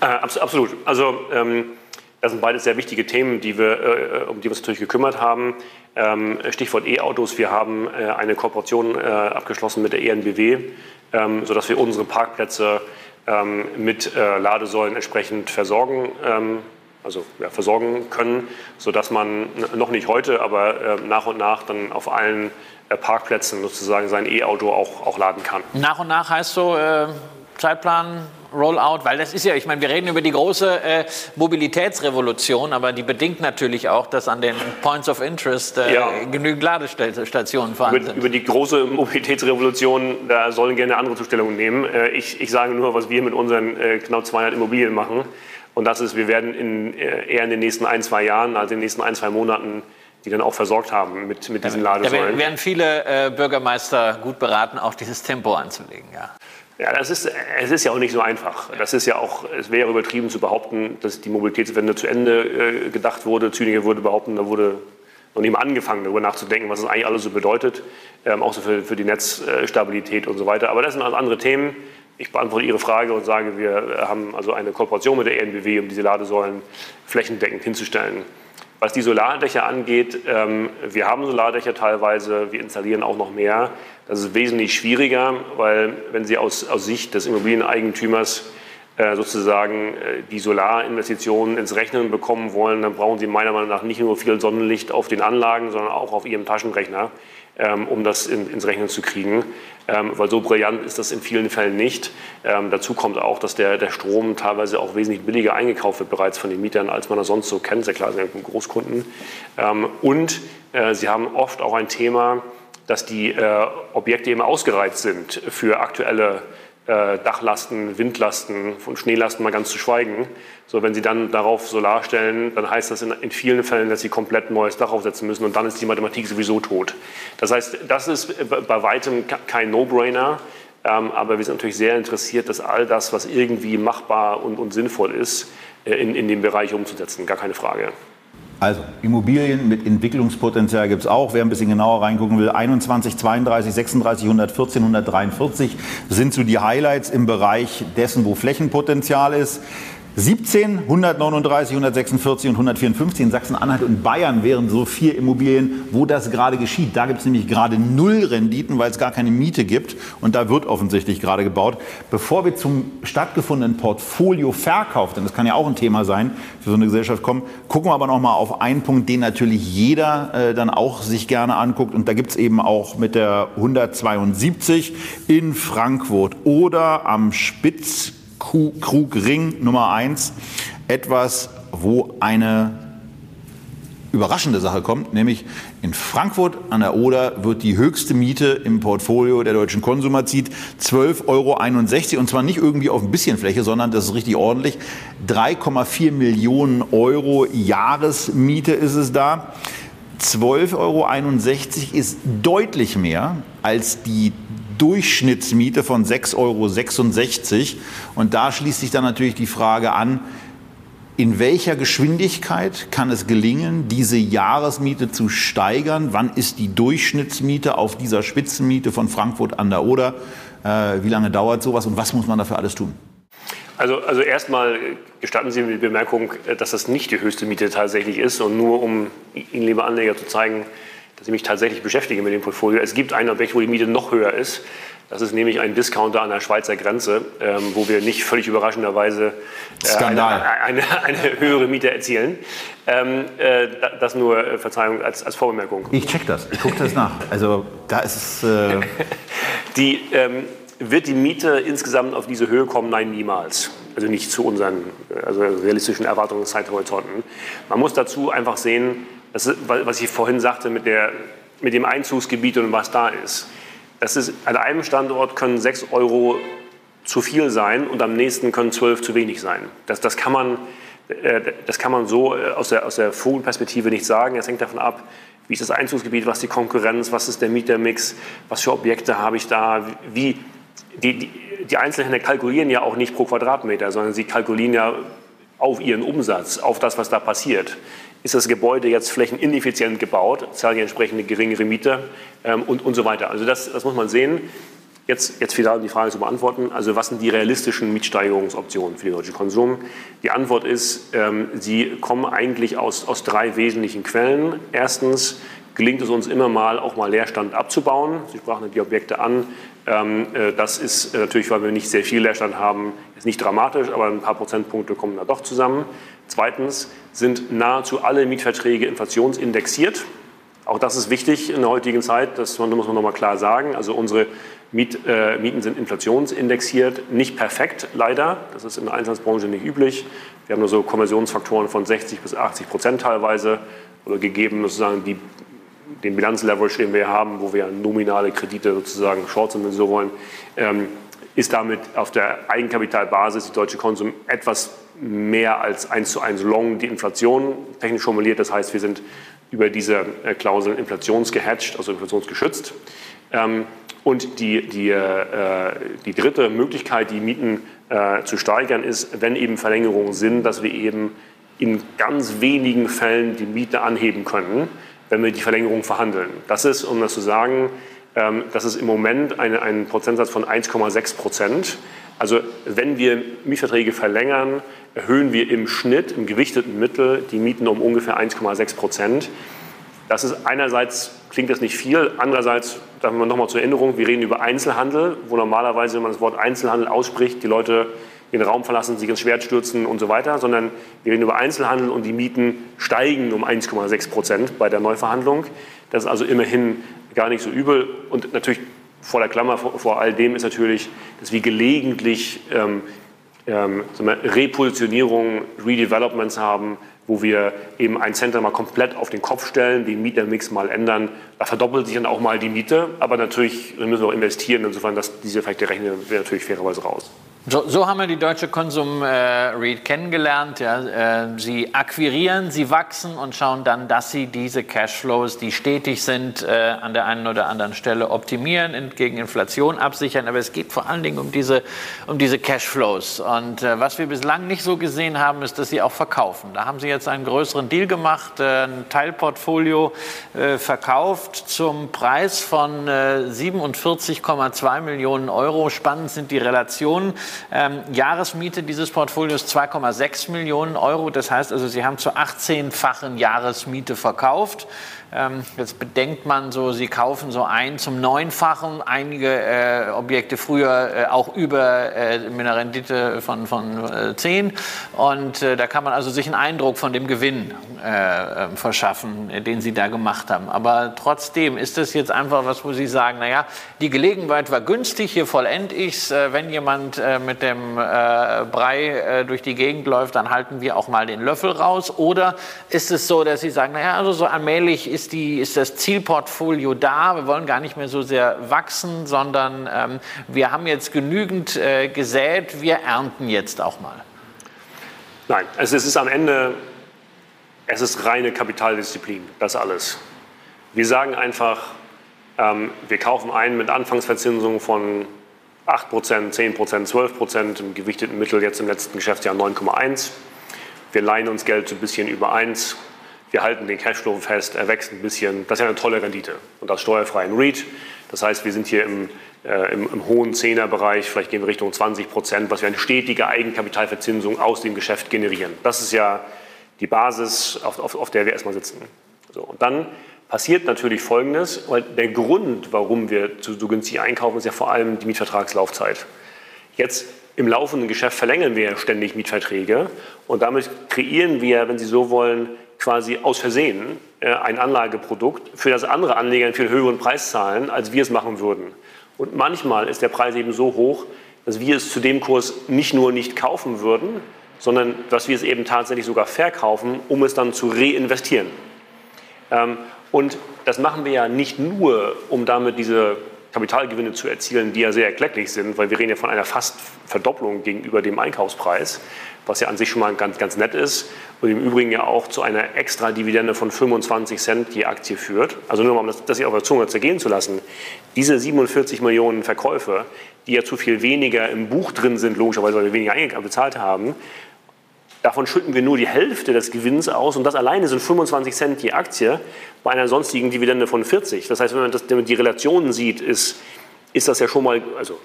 Äh, absolut. Also ähm, das sind beides sehr wichtige Themen, die wir, äh, um die wir uns natürlich gekümmert haben. Ähm, Stichwort E-Autos. Wir haben eine Kooperation abgeschlossen mit der ENBW, ähm, sodass wir unsere Parkplätze ähm, mit äh, Ladesäulen entsprechend versorgen, ähm, also ja, versorgen können, sodass man noch nicht heute, aber äh, nach und nach dann auf allen äh, Parkplätzen sozusagen sein E-Auto auch, auch laden kann. Nach und nach heißt so äh, Zeitplan Rollout, weil das ist ja, ich meine, wir reden über die große äh, Mobilitätsrevolution, aber die bedingt natürlich auch, dass an den Points of Interest äh, ja. genügend Ladestationen vorhanden über, sind. Über die große Mobilitätsrevolution, da sollen gerne andere Zustellungen nehmen. Äh, ich, ich sage nur, was wir mit unseren äh, knapp 200 Immobilien machen. Und das ist, wir werden in, äh, eher in den nächsten ein, zwei Jahren, also in den nächsten ein, zwei Monaten, die dann auch versorgt haben mit, mit diesen Ladesäulen. Da werden viele äh, Bürgermeister gut beraten, auch dieses Tempo anzulegen. Ja. Ja, das ist, es ist ja auch nicht so einfach. Das ist ja auch, es wäre übertrieben zu behaupten, dass die Mobilitätswende zu Ende äh, gedacht wurde. Züniger würde behaupten, da wurde noch nicht mal angefangen, darüber nachzudenken, was das eigentlich alles so bedeutet, ähm, auch so für, für die Netzstabilität und so weiter. Aber das sind also andere Themen. Ich beantworte Ihre Frage und sage, wir haben also eine Kooperation mit der ENBW, um diese Ladesäulen flächendeckend hinzustellen. Was die Solardächer angeht, ähm, wir haben Solardächer teilweise, wir installieren auch noch mehr. Das ist wesentlich schwieriger, weil wenn Sie aus, aus Sicht des Immobilieneigentümers äh, sozusagen äh, die Solarinvestitionen ins Rechnen bekommen wollen, dann brauchen Sie meiner Meinung nach nicht nur viel Sonnenlicht auf den Anlagen, sondern auch auf Ihrem Taschenrechner, um das in, ins Rechnen zu kriegen ähm, weil so brillant ist das in vielen Fällen nicht. Ähm, dazu kommt auch, dass der, der Strom teilweise auch wesentlich billiger eingekauft wird bereits von den Mietern, als man das sonst so kennt. Sehr klar, sind Großkunden. Ähm, und äh, sie haben oft auch ein Thema, dass die äh, Objekte eben ausgereizt sind für aktuelle Dachlasten, Windlasten, von Schneelasten mal ganz zu schweigen. So, wenn Sie dann darauf Solar stellen, dann heißt das in, in, vielen Fällen, dass Sie komplett neues Dach aufsetzen müssen und dann ist die Mathematik sowieso tot. Das heißt, das ist bei weitem kein No-Brainer, ähm, aber wir sind natürlich sehr interessiert, dass all das, was irgendwie machbar und, und sinnvoll ist, äh, in, in dem Bereich umzusetzen. Gar keine Frage. Also Immobilien mit Entwicklungspotenzial gibt es auch. Wer ein bisschen genauer reingucken will, 21, 32, 36, 114, 143 sind so die Highlights im Bereich dessen, wo Flächenpotenzial ist. 17, 139, 146 und 154 in Sachsen-Anhalt und Bayern wären so vier Immobilien, wo das gerade geschieht. Da gibt es nämlich gerade null Renditen, weil es gar keine Miete gibt und da wird offensichtlich gerade gebaut. Bevor wir zum stattgefundenen Portfolio-Verkauf, denn das kann ja auch ein Thema sein, für so eine Gesellschaft kommen, gucken wir aber noch mal auf einen Punkt, den natürlich jeder äh, dann auch sich gerne anguckt und da gibt es eben auch mit der 172 in Frankfurt oder am Spitz Krugring Nummer 1 etwas, wo eine überraschende Sache kommt, nämlich in Frankfurt an der Oder wird die höchste Miete im Portfolio der deutschen Konsumer zieht 12,61 Euro und zwar nicht irgendwie auf ein bisschen Fläche, sondern das ist richtig ordentlich. 3,4 Millionen Euro Jahresmiete ist es da. 12,61 Euro ist deutlich mehr als die Durchschnittsmiete von 6,66 Euro. Und da schließt sich dann natürlich die Frage an, in welcher Geschwindigkeit kann es gelingen, diese Jahresmiete zu steigern? Wann ist die Durchschnittsmiete auf dieser Spitzenmiete von Frankfurt an der Oder? Äh, wie lange dauert sowas und was muss man dafür alles tun? Also, also erstmal gestatten Sie mir die Bemerkung, dass das nicht die höchste Miete tatsächlich ist und nur um Ihnen, liebe Anleger, zu zeigen, dass ich mich tatsächlich beschäftige mit dem Portfolio. Es gibt ein Objekt, wo die Miete noch höher ist. Das ist nämlich ein Discounter an der Schweizer Grenze, ähm, wo wir nicht völlig überraschenderweise äh, eine, eine, eine, höhere Miete erzielen. Ähm, äh, das nur, äh, Verzeihung, als, als Vorbemerkung. Ich check das, ich gucke das nach. Also da ist es... Äh die, ähm, wird die Miete insgesamt auf diese Höhe kommen? Nein, niemals. Also nicht zu unseren also realistischen Erwartungszeithorizonten. Man muss dazu einfach sehen, das, was ich vorhin sagte mit, der, mit dem Einzugsgebiet und was da ist. Das ist, an einem Standort können 6 Euro zu viel sein und am nächsten können 12 zu wenig sein. Das, das, kann, man, äh, das kann man so äh, aus der, aus der Vogelperspektive nicht sagen. Es hängt davon ab, wie ist das Einzugsgebiet, was ist die Konkurrenz, was ist der Mietermix, was für Objekte habe ich da, wie, die, die, die Einzelhändler kalkulieren ja auch nicht pro Quadratmeter, sondern sie kalkulieren ja auf ihren Umsatz, auf das, was da passiert. Ist das Gebäude jetzt flächenineffizient gebaut, zahlen die entsprechende geringere Miete ähm, und, und so weiter. Also das, das muss man sehen. Jetzt, jetzt wieder die Frage zu beantworten. Also was sind die realistischen Mietsteigerungsoptionen für den deutschen Konsum? Die Antwort ist, ähm, sie kommen eigentlich aus, aus drei wesentlichen Quellen. Erstens gelingt es uns immer mal, auch mal Leerstand abzubauen. Sie sprachen die Objekte an. Ähm, äh, das ist äh, natürlich, weil wir nicht sehr viel Leerstand haben, ist nicht dramatisch, aber ein paar Prozentpunkte kommen da doch zusammen. Zweitens sind nahezu alle Mietverträge inflationsindexiert. Auch das ist wichtig in der heutigen Zeit, das muss man noch mal klar sagen. Also unsere Miet, äh, Mieten sind inflationsindexiert, nicht perfekt leider. Das ist in der Einzelhandelsbranche nicht üblich. Wir haben nur so Konversionsfaktoren von 60 bis 80 Prozent teilweise oder gegeben sozusagen die, den Bilanzleverage, den wir haben, wo wir nominale Kredite sozusagen short sind, wenn Sie so wollen, ähm, ist damit auf der Eigenkapitalbasis die deutsche Konsum etwas mehr als 1 zu 1 long die Inflation technisch formuliert. Das heißt, wir sind über diese äh, Klausel inflationsgehatcht, also inflationsgeschützt. Ähm, und die, die, äh, die dritte Möglichkeit, die Mieten äh, zu steigern, ist, wenn eben Verlängerungen sind, dass wir eben in ganz wenigen Fällen die Miete anheben können, wenn wir die Verlängerung verhandeln. Das ist, um das zu sagen, ähm, das ist im Moment eine, ein Prozentsatz von 1,6 Prozent. Also wenn wir Mietverträge verlängern, erhöhen wir im Schnitt, im gewichteten Mittel, die Mieten um ungefähr 1,6 Prozent. Das ist einerseits klingt das nicht viel, andererseits sagen wir nochmal zur Erinnerung, wir reden über Einzelhandel, wo normalerweise, wenn man das Wort Einzelhandel ausspricht, die Leute den Raum verlassen, sich ins Schwert stürzen und so weiter, sondern wir reden über Einzelhandel und die Mieten steigen um 1,6 Prozent bei der Neuverhandlung. Das ist also immerhin gar nicht so übel und natürlich vor der Klammer vor, vor all dem ist natürlich, dass wir gelegentlich ähm, ähm, Repositionierungen, Redevelopments haben, wo wir eben ein Center mal komplett auf den Kopf stellen, den Mietermix mal ändern. Da verdoppelt sich dann auch mal die Miete, aber natürlich müssen wir auch investieren. Insofern, dass diese Effekte rechnen wir natürlich fairerweise raus. So, so, haben wir die deutsche Konsum äh, Read kennengelernt. Ja. Äh, sie akquirieren, sie wachsen und schauen dann, dass sie diese Cashflows, die stetig sind, äh, an der einen oder anderen Stelle optimieren, gegen Inflation absichern. Aber es geht vor allen Dingen um diese, um diese Cashflows. Und äh, was wir bislang nicht so gesehen haben, ist, dass sie auch verkaufen. Da haben sie jetzt einen größeren Deal gemacht, äh, ein Teilportfolio äh, verkauft zum Preis von 47,2 Millionen Euro. Spannend sind die Relationen. Ähm, Jahresmiete dieses Portfolios 2,6 Millionen Euro. Das heißt also, Sie haben zur 18-fachen Jahresmiete verkauft. Ähm, jetzt bedenkt man so, sie kaufen so ein zum Neunfachen, einige äh, Objekte früher äh, auch über äh, mit einer Rendite von, von äh, 10. Und äh, da kann man also sich einen Eindruck von dem Gewinn äh, ähm, verschaffen, äh, den sie da gemacht haben. Aber trotzdem ist das jetzt einfach was, wo Sie sagen, naja, die Gelegenheit war günstig, hier vollend ich's. Wenn jemand mit dem Brei durch die Gegend läuft, dann halten wir auch mal den Löffel raus. Oder ist es so, dass Sie sagen, naja, also so allmählich ist, die, ist das Zielportfolio da. Wir wollen gar nicht mehr so sehr wachsen, sondern ähm, wir haben jetzt genügend äh, gesät. Wir ernten jetzt auch mal. Nein, also es ist am Ende, es ist reine Kapitaldisziplin, das alles. Wir sagen einfach, ähm, wir kaufen ein mit Anfangsverzinsung von 8% 10% 12% im gewichteten Mittel jetzt im letzten Geschäftsjahr 9,1. Wir leihen uns Geld so ein bisschen über 1 wir halten den Cashflow fest, er wächst ein bisschen. Das ist ja eine tolle Rendite und das steuerfrei in REIT. Das heißt, wir sind hier im, äh, im, im hohen Zehnerbereich, vielleicht gehen wir Richtung 20 Prozent, was wir eine stetige Eigenkapitalverzinsung aus dem Geschäft generieren. Das ist ja die Basis, auf, auf, auf der wir erstmal sitzen. So, und dann passiert natürlich Folgendes, weil der Grund, warum wir so günstig einkaufen, ist ja vor allem die Mietvertragslaufzeit. Jetzt im laufenden Geschäft verlängern wir ständig Mietverträge und damit kreieren wir, wenn Sie so wollen, quasi aus Versehen äh, ein Anlageprodukt, für das andere Anleger einen viel höheren Preis zahlen, als wir es machen würden. Und manchmal ist der Preis eben so hoch, dass wir es zu dem Kurs nicht nur nicht kaufen würden, sondern dass wir es eben tatsächlich sogar verkaufen, um es dann zu reinvestieren. Ähm, und das machen wir ja nicht nur, um damit diese Kapitalgewinne zu erzielen, die ja sehr erklecklich sind, weil wir reden ja von einer fast Verdopplung gegenüber dem Einkaufspreis, was ja an sich schon mal ganz, ganz nett ist und im Übrigen ja auch zu einer extra Dividende von 25 Cent je Aktie führt. Also nur mal, um das, das auf der Zunge zergehen zu lassen. Diese 47 Millionen Verkäufe, die ja zu viel weniger im Buch drin sind, logischerweise, weil wir weniger bezahlt haben, Davon schütten wir nur die Hälfte des Gewinns aus und das alleine sind 25 Cent je Aktie bei einer sonstigen Dividende von 40. Das heißt, wenn man, das, wenn man die Relationen sieht, ist, ist das ja schon mal also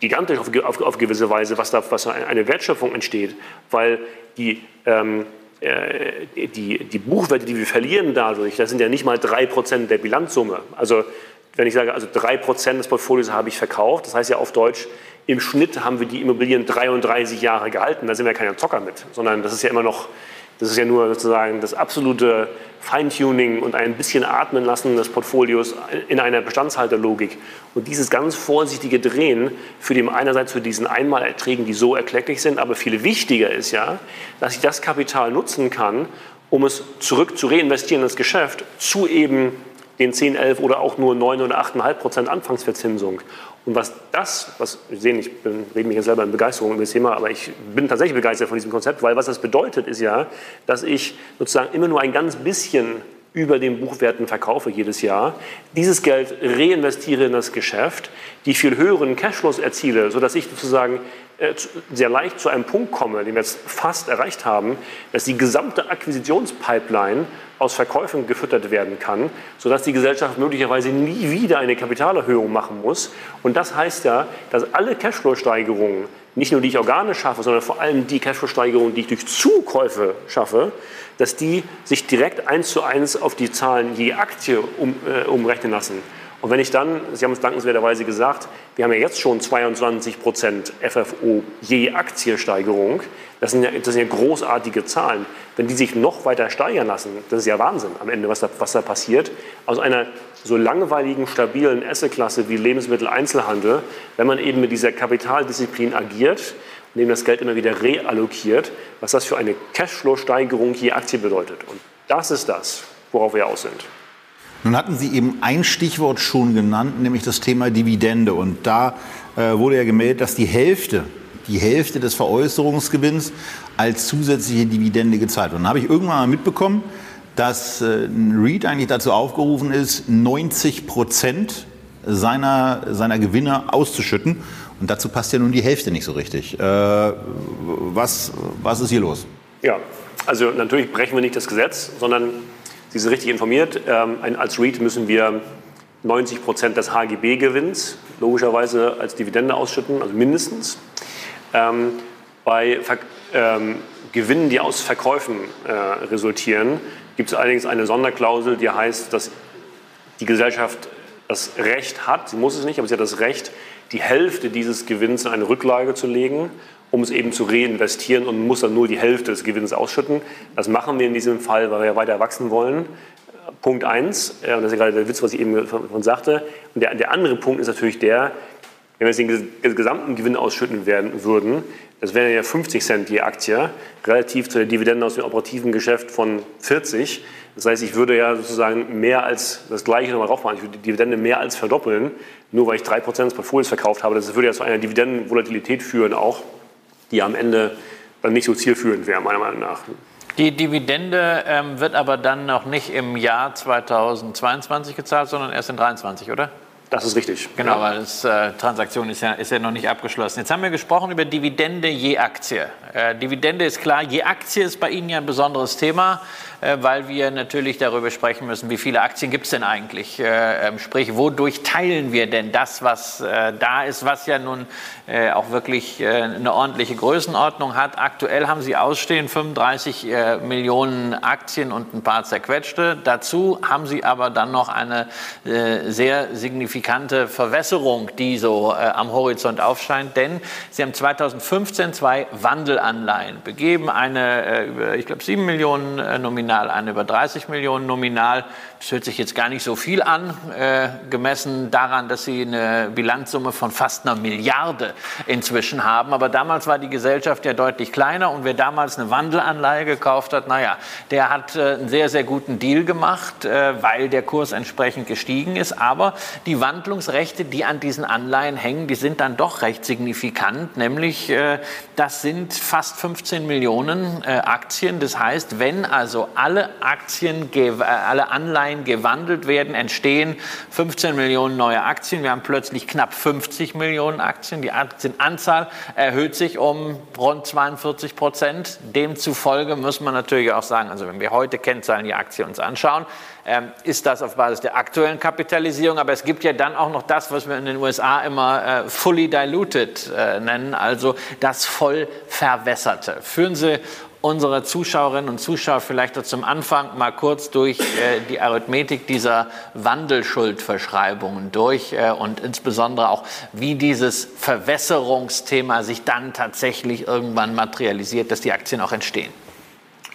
gigantisch auf, auf, auf gewisse Weise, was da was eine Wertschöpfung entsteht, weil die, ähm, äh, die, die Buchwerte, die wir verlieren dadurch, das sind ja nicht mal 3% der Bilanzsumme. Also wenn ich sage, also 3% des Portfolios habe ich verkauft, das heißt ja auf Deutsch, im Schnitt haben wir die Immobilien 33 Jahre gehalten. Da sind wir keine Zocker mit, sondern das ist ja immer noch, das ist ja nur sozusagen das absolute Feintuning und ein bisschen Atmen lassen des Portfolios in einer Bestandshalterlogik. Und dieses ganz vorsichtige Drehen führt eben einerseits zu diesen Einmalerträgen, die so erklecklich sind, aber viel wichtiger ist ja, dass ich das Kapital nutzen kann, um es zurück zu reinvestieren ins Geschäft zu eben den 10, 11 oder auch nur 9 oder 8,5 Prozent Anfangsverzinsung. Und was das, was Sie sehen, ich bin, rede mich ja selber in Begeisterung über das Thema, aber ich bin tatsächlich begeistert von diesem Konzept, weil was das bedeutet, ist ja, dass ich sozusagen immer nur ein ganz bisschen über den Buchwerten verkaufe jedes Jahr, dieses Geld reinvestiere in das Geschäft, die viel höheren Cashflows erziele, sodass ich sozusagen sehr leicht zu einem Punkt komme, den wir jetzt fast erreicht haben, dass die gesamte Akquisitionspipeline aus Verkäufen gefüttert werden kann, sodass die Gesellschaft möglicherweise nie wieder eine Kapitalerhöhung machen muss. Und das heißt ja, dass alle Cashflow-Steigerungen, nicht nur die ich organisch schaffe, sondern vor allem die Cashflow-Steigerungen, die ich durch Zukäufe schaffe, dass die sich direkt eins zu eins auf die Zahlen je Aktie um, äh, umrechnen lassen. Und wenn ich dann, Sie haben es dankenswerterweise gesagt, wir haben ja jetzt schon 22 Prozent FFO je Aktiensteigerung. Das sind, ja, das sind ja großartige Zahlen. Wenn die sich noch weiter steigern lassen, das ist ja Wahnsinn am Ende, was da, was da passiert. Aus einer so langweiligen, stabilen Assetklasse wie Lebensmitteleinzelhandel, wenn man eben mit dieser Kapitaldisziplin agiert eben das Geld immer wieder reallokiert, was das für eine Cashflow-Steigerung je Aktie bedeutet. Und das ist das, worauf wir aus sind. Nun hatten Sie eben ein Stichwort schon genannt, nämlich das Thema Dividende. Und da äh, wurde ja gemeldet, dass die Hälfte, die Hälfte des Veräußerungsgewinns als zusätzliche Dividende gezahlt wird. Und dann habe ich irgendwann mal mitbekommen, dass äh, REIT eigentlich dazu aufgerufen ist, 90 Prozent seiner, seiner Gewinne auszuschütten. Und dazu passt ja nun die Hälfte nicht so richtig. Äh, was, was ist hier los? Ja, also natürlich brechen wir nicht das Gesetz, sondern Sie sind richtig informiert. Ähm, als REIT müssen wir 90 Prozent des HGB-Gewinns logischerweise als Dividende ausschütten, also mindestens. Ähm, bei ähm, Gewinnen, die aus Verkäufen äh, resultieren, gibt es allerdings eine Sonderklausel, die heißt, dass die Gesellschaft das Recht hat, sie muss es nicht, aber sie hat das Recht, die Hälfte dieses Gewinns in eine Rücklage zu legen um es eben zu reinvestieren und muss dann nur die Hälfte des Gewinns ausschütten. Das machen wir in diesem Fall, weil wir ja weiter wachsen wollen. Punkt eins, und das ist ja gerade der Witz, was ich eben von sagte. Und der, der andere Punkt ist natürlich der, wenn wir jetzt den gesamten Gewinn ausschütten werden, würden, das wären ja 50 Cent je Aktie, relativ zu der Dividende aus dem operativen Geschäft von 40. Das heißt, ich würde ja sozusagen mehr als das Gleiche nochmal raufmachen. Ich würde die Dividende mehr als verdoppeln, nur weil ich 3% des Portfolios verkauft habe. Das würde ja zu einer Dividendenvolatilität führen auch die am Ende dann nicht so zielführend wäre, meiner Meinung nach. Die Dividende ähm, wird aber dann noch nicht im Jahr 2022 gezahlt, sondern erst in 2023, oder? Das ist richtig. Genau, ja. weil die äh, Transaktion ist ja, ist ja noch nicht abgeschlossen. Jetzt haben wir gesprochen über Dividende je Aktie. Äh, Dividende ist klar, je Aktie ist bei Ihnen ja ein besonderes Thema. Äh, weil wir natürlich darüber sprechen müssen, wie viele Aktien gibt es denn eigentlich? Äh, ähm, sprich, wodurch teilen wir denn das, was äh, da ist, was ja nun auch wirklich eine ordentliche Größenordnung hat? Aktuell haben Sie ausstehen 35 Millionen Aktien und ein paar zerquetschte. Dazu haben Sie aber dann noch eine sehr signifikante signifikante Verwässerung, die so äh, am Horizont aufscheint, denn Sie haben 2015 zwei Wandelanleihen begeben, eine äh, über, ich glaube, 7 Millionen äh, nominal, eine über 30 Millionen nominal. Das hört sich jetzt gar nicht so viel an, äh, gemessen daran, dass Sie eine Bilanzsumme von fast einer Milliarde inzwischen haben. Aber damals war die Gesellschaft ja deutlich kleiner und wer damals eine Wandelanleihe gekauft hat, naja, der hat äh, einen sehr, sehr guten Deal gemacht, äh, weil der Kurs entsprechend gestiegen ist. Aber die Wandlungsrechte, die an diesen Anleihen hängen, die sind dann doch recht signifikant, nämlich äh, das sind fast 15 Millionen äh, Aktien. Das heißt, wenn also alle Aktien, äh, alle Anleihen gewandelt werden, entstehen 15 Millionen neue Aktien. Wir haben plötzlich knapp 50 Millionen Aktien. Die Aktienanzahl erhöht sich um rund 42 Prozent. Demzufolge muss man natürlich auch sagen, also wenn wir heute Kennzahlen die Aktie uns anschauen, ähm, ist das auf Basis der aktuellen Kapitalisierung. Aber es gibt ja dann auch noch das, was wir in den USA immer äh, fully diluted äh, nennen, also das voll verwässerte. Führen Sie unsere Zuschauerinnen und Zuschauer vielleicht zum Anfang mal kurz durch äh, die Arithmetik dieser Wandelschuldverschreibungen durch äh, und insbesondere auch, wie dieses Verwässerungsthema sich dann tatsächlich irgendwann materialisiert, dass die Aktien auch entstehen.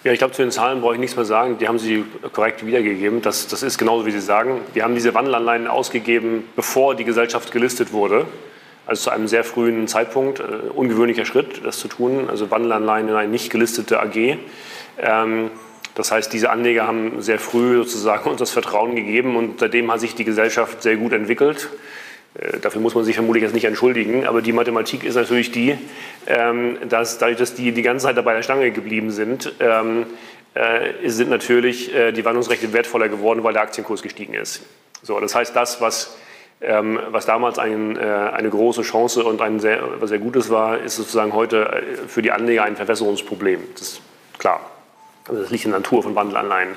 Ja, ich glaube, zu den Zahlen brauche ich nichts mehr sagen. Die haben Sie korrekt wiedergegeben. Das, das ist genauso, wie Sie sagen. Wir haben diese Wandelanleihen ausgegeben, bevor die Gesellschaft gelistet wurde. Also zu einem sehr frühen Zeitpunkt. Äh, ungewöhnlicher Schritt, das zu tun. Also Wandelanleihen in eine nicht gelistete AG. Ähm, das heißt, diese Anleger haben sehr früh sozusagen uns das Vertrauen gegeben und seitdem hat sich die Gesellschaft sehr gut entwickelt. Äh, dafür muss man sich vermutlich jetzt nicht entschuldigen, aber die Mathematik ist natürlich die, ähm, dass dadurch, dass die die ganze Zeit dabei der Stange geblieben sind, ähm, äh, sind natürlich äh, die Wandlungsrechte wertvoller geworden, weil der Aktienkurs gestiegen ist. So, das heißt, das, was, ähm, was damals ein, eine große Chance und ein sehr, was sehr Gutes war, ist sozusagen heute für die Anleger ein Verwässerungsproblem. Das ist klar. Also das liegt in der Natur von Wandelanleihen.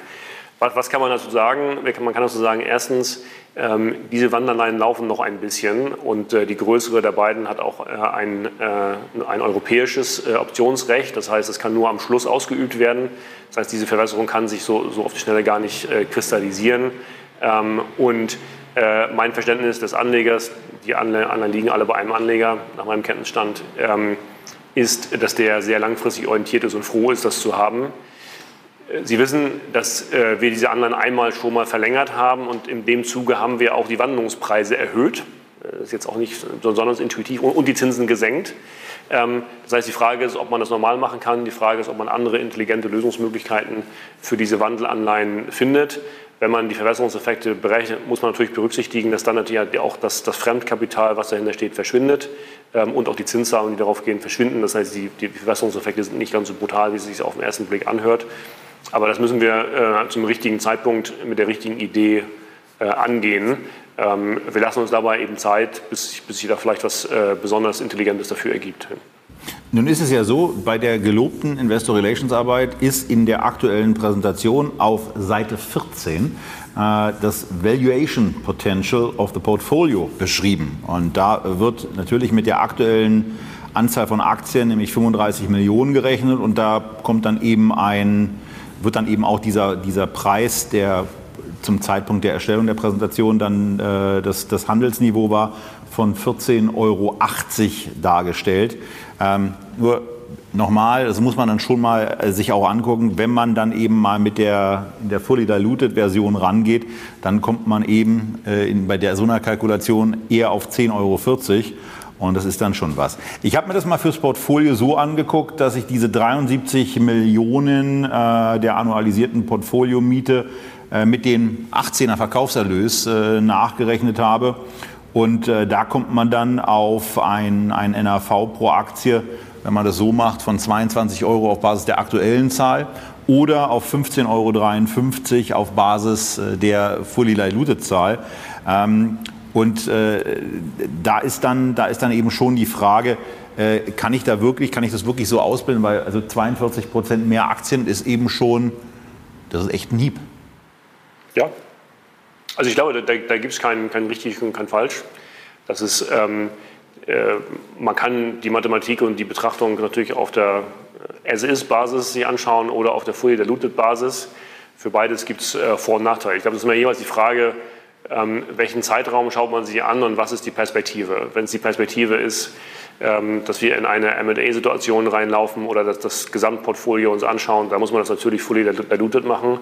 Was, was kann man dazu sagen? Man kann dazu sagen, erstens, ähm, diese Wanderanleihen laufen noch ein bisschen und äh, die größere der beiden hat auch äh, ein, äh, ein europäisches äh, Optionsrecht. Das heißt, es kann nur am Schluss ausgeübt werden. Das heißt, diese Verwässerung kann sich so, so auf die Schnelle gar nicht äh, kristallisieren. Ähm, und äh, mein Verständnis des Anlegers, die Anleihen liegen alle bei einem Anleger nach meinem Kenntnisstand, ähm, ist, dass der sehr langfristig orientiert ist und froh ist, das zu haben. Sie wissen, dass äh, wir diese Anleihen einmal schon mal verlängert haben und in dem Zuge haben wir auch die Wandlungspreise erhöht. Das äh, ist jetzt auch nicht besonders intuitiv und die Zinsen gesenkt. Ähm, das heißt, die Frage ist, ob man das normal machen kann. Die Frage ist, ob man andere intelligente Lösungsmöglichkeiten für diese Wandelanleihen findet. Wenn man die Verwässerungseffekte berechnet, muss man natürlich berücksichtigen, dass dann natürlich auch das, das Fremdkapital, was dahinter steht, verschwindet ähm, und auch die Zinszahlungen, die darauf gehen, verschwinden. Das heißt, die, die Verwässerungseffekte sind nicht ganz so brutal, wie es sich auf den ersten Blick anhört. Aber das müssen wir äh, zum richtigen Zeitpunkt mit der richtigen Idee äh, angehen. Ähm, wir lassen uns dabei eben Zeit, bis, bis sich da vielleicht was äh, besonders Intelligentes dafür ergibt. Nun ist es ja so, bei der gelobten Investor Relations Arbeit ist in der aktuellen Präsentation auf Seite 14 äh, das Valuation Potential of the Portfolio beschrieben. Und da wird natürlich mit der aktuellen Anzahl von Aktien, nämlich 35 Millionen gerechnet und da kommt dann eben ein wird dann eben auch dieser, dieser Preis, der zum Zeitpunkt der Erstellung der Präsentation dann äh, das, das Handelsniveau war, von 14,80 Euro dargestellt. Ähm, nur nochmal, das muss man dann schon mal äh, sich auch angucken, wenn man dann eben mal mit der, der Fully Diluted Version rangeht, dann kommt man eben äh, in, bei der so einer Kalkulation eher auf 10,40 Euro. Und das ist dann schon was. Ich habe mir das mal fürs Portfolio so angeguckt, dass ich diese 73 Millionen äh, der annualisierten Portfoliomiete äh, mit dem 18er Verkaufserlös äh, nachgerechnet habe. Und äh, da kommt man dann auf ein, ein NAV pro Aktie, wenn man das so macht, von 22 Euro auf Basis der aktuellen Zahl oder auf 15,53 Euro auf Basis äh, der Fully Diluted Zahl. Ähm, und äh, da, ist dann, da ist dann eben schon die Frage, äh, kann ich da wirklich, kann ich das wirklich so ausbilden? Weil also 42 Prozent mehr Aktien ist eben schon, das ist echt ein Hieb. Ja, also ich glaube, da, da gibt es kein, kein richtig und kein falsch. Das ist, ähm, äh, man kann die Mathematik und die Betrachtung natürlich auf der As-Is-Basis sich anschauen oder auf der Fully Diluted-Basis. Für beides gibt es äh, Vor- und Nachteile. Ich glaube, das ist immer jeweils die Frage, ähm, welchen Zeitraum schaut man sich an und was ist die Perspektive? Wenn es die Perspektive ist, ähm, dass wir in eine M&A-Situation reinlaufen oder dass das Gesamtportfolio uns anschauen, da muss man das natürlich fully diluted machen.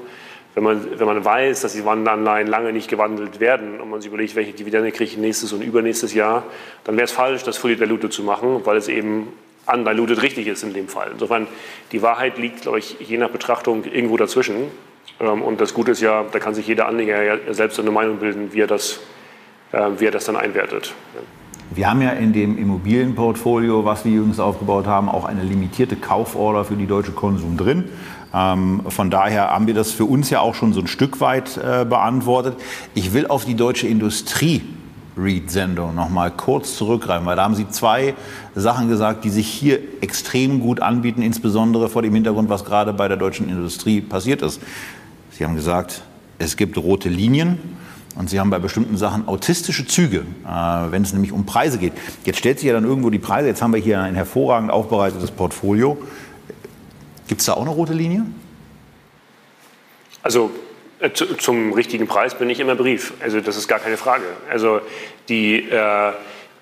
Wenn man, wenn man weiß, dass die Wandelanleihen lange nicht gewandelt werden und man sich überlegt, welche Dividende kriege ich nächstes und übernächstes Jahr, dann wäre es falsch, das fully diluted zu machen, weil es eben undiluted richtig ist in dem Fall. Insofern, die Wahrheit liegt, glaube ich, je nach Betrachtung irgendwo dazwischen. Ähm, und das Gute ist ja, da kann sich jeder Anleger ja selbst eine Meinung bilden, wie er das, äh, wie er das dann einwertet. Wir haben ja in dem Immobilienportfolio, was wir übrigens aufgebaut haben, auch eine limitierte Kauforder für die deutsche Konsum drin. Ähm, von daher haben wir das für uns ja auch schon so ein Stück weit äh, beantwortet. Ich will auf die deutsche Industrie Read-Sendung noch mal kurz zurückgreifen, weil da haben Sie zwei Sachen gesagt, die sich hier extrem gut anbieten, insbesondere vor dem Hintergrund, was gerade bei der deutschen Industrie passiert ist. Sie haben gesagt, es gibt rote Linien und Sie haben bei bestimmten Sachen autistische Züge, äh, wenn es nämlich um Preise geht. Jetzt stellt sich ja dann irgendwo die Preise. Jetzt haben wir hier ein hervorragend aufbereitetes Portfolio. Gibt es da auch eine rote Linie? Also äh, zum richtigen Preis bin ich immer Brief. Also das ist gar keine Frage. Also die, äh,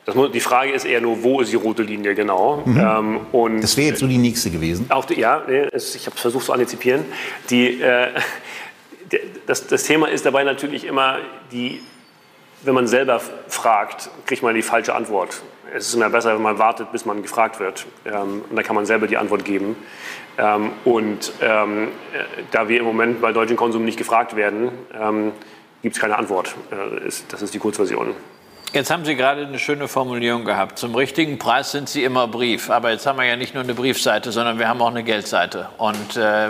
das, die Frage ist eher nur, wo ist die rote Linie genau? Mhm. Ähm, und das wäre jetzt so die nächste gewesen. Auch die, ja, ich habe versucht zu antizipieren. Die, äh, das, das Thema ist dabei natürlich immer, die, wenn man selber fragt, kriegt man die falsche Antwort. Es ist immer besser, wenn man wartet, bis man gefragt wird. Ähm, und dann kann man selber die Antwort geben. Ähm, und ähm, äh, da wir im Moment bei deutschen Konsum nicht gefragt werden, ähm, gibt es keine Antwort. Äh, das ist die Kurzversion. Jetzt haben Sie gerade eine schöne Formulierung gehabt. Zum richtigen Preis sind Sie immer Brief. Aber jetzt haben wir ja nicht nur eine Briefseite, sondern wir haben auch eine Geldseite. Und äh,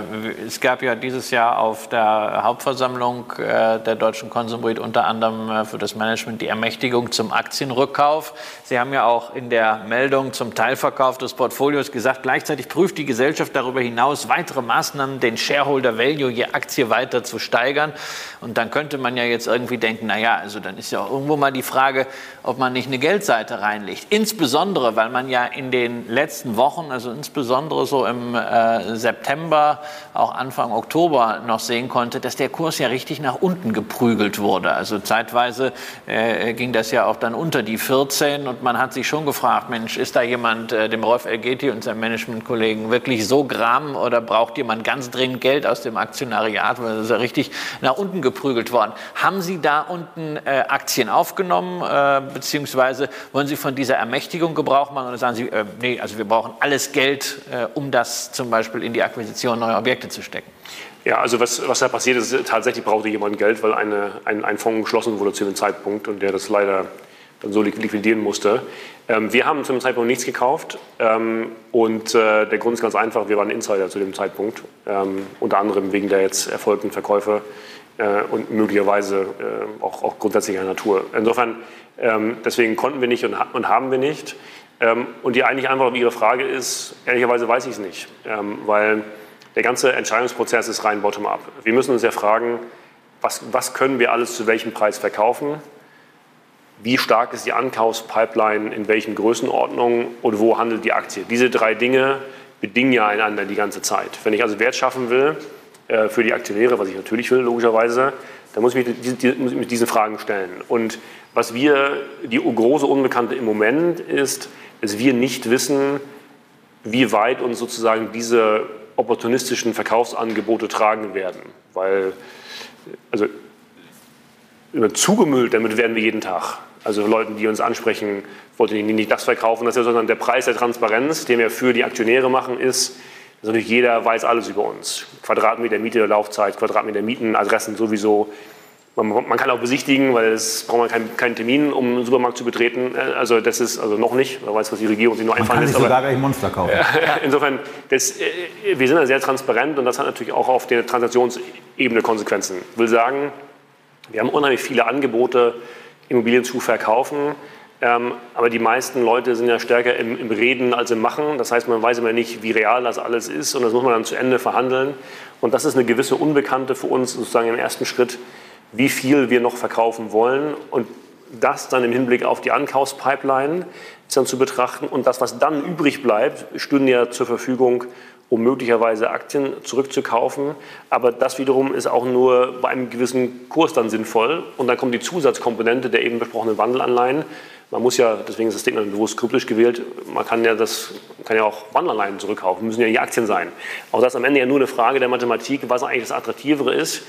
es gab ja dieses Jahr auf der Hauptversammlung äh, der Deutschen Konsumbrief unter anderem äh, für das Management die Ermächtigung zum Aktienrückkauf. Sie haben ja auch in der Meldung zum Teilverkauf des Portfolios gesagt, gleichzeitig prüft die Gesellschaft darüber hinaus weitere Maßnahmen, den Shareholder Value je Aktie weiter zu steigern. Und dann könnte man ja jetzt irgendwie denken, naja, also dann ist ja auch irgendwo mal die Frage, ob man nicht eine Geldseite reinlegt. Insbesondere, weil man ja in den letzten Wochen, also insbesondere so im äh, September, auch Anfang Oktober noch sehen konnte, dass der Kurs ja richtig nach unten geprügelt wurde. Also zeitweise äh, ging das ja auch dann unter die 14 und man hat sich schon gefragt, Mensch, ist da jemand, äh, dem Rolf Elgeti und seinem Managementkollegen wirklich so gram oder braucht jemand ganz dringend Geld aus dem Aktionariat, weil das ist ja richtig nach unten geprügelt worden. Haben Sie da unten äh, Aktien aufgenommen? Beziehungsweise wollen Sie von dieser Ermächtigung Gebrauch machen oder sagen Sie, äh, nee, also wir brauchen alles Geld, äh, um das zum Beispiel in die Akquisition neuer Objekte zu stecken? Ja, also was, was da passiert ist, tatsächlich brauchte jemand Geld, weil eine, ein, ein Fonds geschlossen wurde zu dem Zeitpunkt und der das leider dann so liquidieren musste. Ähm, wir haben zu dem Zeitpunkt nichts gekauft ähm, und äh, der Grund ist ganz einfach, wir waren Insider zu dem Zeitpunkt, ähm, unter anderem wegen der jetzt erfolgten Verkäufe äh, und möglicherweise äh, auch, auch grundsätzlicher Natur. Insofern ähm, deswegen konnten wir nicht und, und haben wir nicht. Ähm, und die eigentliche Antwort auf Ihre Frage ist, ehrlicherweise weiß ich es nicht, ähm, weil der ganze Entscheidungsprozess ist rein bottom-up. Wir müssen uns ja fragen, was, was können wir alles zu welchem Preis verkaufen? Wie stark ist die Ankaufspipeline in welchen Größenordnungen und wo handelt die Aktie? Diese drei Dinge bedingen ja einander die ganze Zeit. Wenn ich also Wert schaffen will äh, für die Aktionäre, was ich natürlich will, logischerweise, dann muss ich mich mit diesen Fragen stellen. Und was wir, die große Unbekannte im Moment ist, dass wir nicht wissen, wie weit uns sozusagen diese opportunistischen Verkaufsangebote tragen werden. Weil, also, zugemüllt, damit werden wir jeden Tag. Also Leuten, die uns ansprechen, wollten die nicht das verkaufen, sondern der Preis der Transparenz, den wir für die Aktionäre machen, ist, dass natürlich jeder weiß alles über uns. Quadratmeter Miete, Laufzeit, Quadratmeter Mieten, Adressen sowieso. Man, man, kann auch besichtigen, weil es braucht man keinen, keinen, Termin, um einen Supermarkt zu betreten. Äh, also das ist also noch nicht. Man weiß, was die Regierung sich nur einfallen lässt. Man kann sogar gleich Monster kaufen. Insofern, das, äh, wir sind da sehr transparent und das hat natürlich auch auf der Transaktionsebene Konsequenzen. Ich will sagen, wir haben unheimlich viele Angebote, Immobilien zu verkaufen. Ähm, aber die meisten Leute sind ja stärker im, im, Reden als im Machen. Das heißt, man weiß immer nicht, wie real das alles ist und das muss man dann zu Ende verhandeln. Und das ist eine gewisse Unbekannte für uns sozusagen im ersten Schritt wie viel wir noch verkaufen wollen und das dann im Hinblick auf die Ankaufspipeline dann zu betrachten und das, was dann übrig bleibt, stünde ja zur Verfügung, um möglicherweise Aktien zurückzukaufen. Aber das wiederum ist auch nur bei einem gewissen Kurs dann sinnvoll. Und dann kommt die Zusatzkomponente der eben besprochenen Wandelanleihen. Man muss ja, deswegen ist das Statement bewusst kryptisch gewählt, man kann ja, das, kann ja auch Wandelanleihen zurückkaufen, müssen ja nicht Aktien sein. Auch das ist am Ende ja nur eine Frage der Mathematik, was eigentlich das Attraktivere ist.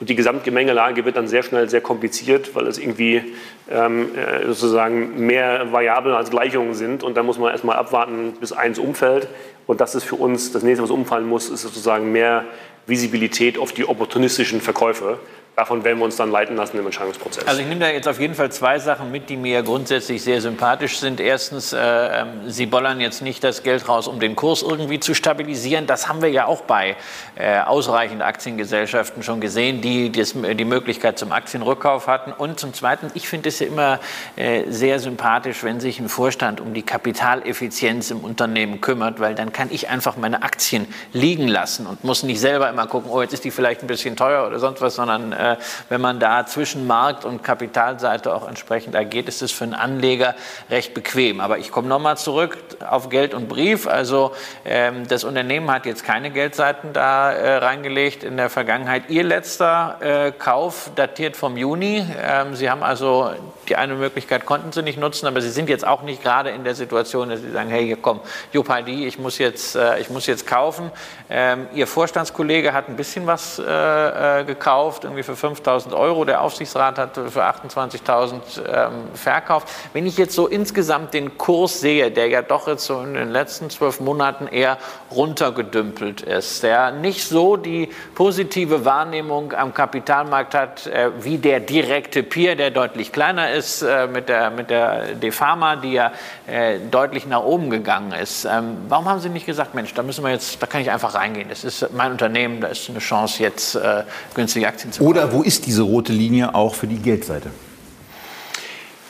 Und die Gesamtgemengelage wird dann sehr schnell sehr kompliziert, weil es irgendwie ähm, äh, sozusagen mehr Variablen als Gleichungen sind. Und da muss man erstmal abwarten, bis eins umfällt. Und das ist für uns das nächste, was umfallen muss, ist sozusagen mehr Visibilität auf die opportunistischen Verkäufe davon werden wir uns dann leiten lassen im Entscheidungsprozess. Also ich nehme da jetzt auf jeden Fall zwei Sachen mit, die mir grundsätzlich sehr sympathisch sind. Erstens, äh, ähm, Sie bollern jetzt nicht das Geld raus, um den Kurs irgendwie zu stabilisieren. Das haben wir ja auch bei äh, ausreichend Aktiengesellschaften schon gesehen, die das, die Möglichkeit zum Aktienrückkauf hatten. Und zum Zweiten, ich finde es ja immer äh, sehr sympathisch, wenn sich ein Vorstand um die Kapitaleffizienz im Unternehmen kümmert, weil dann kann ich einfach meine Aktien liegen lassen und muss nicht selber immer gucken, oh, jetzt ist die vielleicht ein bisschen teuer oder sonst was, sondern äh, wenn man da zwischen Markt- und Kapitalseite auch entsprechend agiert, ist es für einen Anleger recht bequem. Aber ich komme nochmal zurück auf Geld und Brief. Also ähm, das Unternehmen hat jetzt keine Geldseiten da äh, reingelegt in der Vergangenheit. Ihr letzter äh, Kauf datiert vom Juni. Ähm, Sie haben also die eine Möglichkeit konnten Sie nicht nutzen, aber Sie sind jetzt auch nicht gerade in der Situation, dass Sie sagen, hey, hier komm, Jupaldi, ich muss jetzt, äh, ich muss jetzt kaufen. Ähm, Ihr Vorstandskollege hat ein bisschen was äh, äh gekauft, irgendwie für für 5.000 Euro, der Aufsichtsrat hat für 28.000 ähm, verkauft. Wenn ich jetzt so insgesamt den Kurs sehe, der ja doch jetzt so in den letzten zwölf Monaten eher runtergedümpelt ist, der nicht so die positive Wahrnehmung am Kapitalmarkt hat äh, wie der direkte Peer, der deutlich kleiner ist äh, mit der, mit der Defama, die ja äh, deutlich nach oben gegangen ist. Ähm, warum haben Sie nicht gesagt, Mensch, da müssen wir jetzt, da kann ich einfach reingehen. Das ist mein Unternehmen, da ist eine Chance, jetzt äh, günstige Aktien zu kaufen. Oder wo ist diese rote Linie auch für die Geldseite?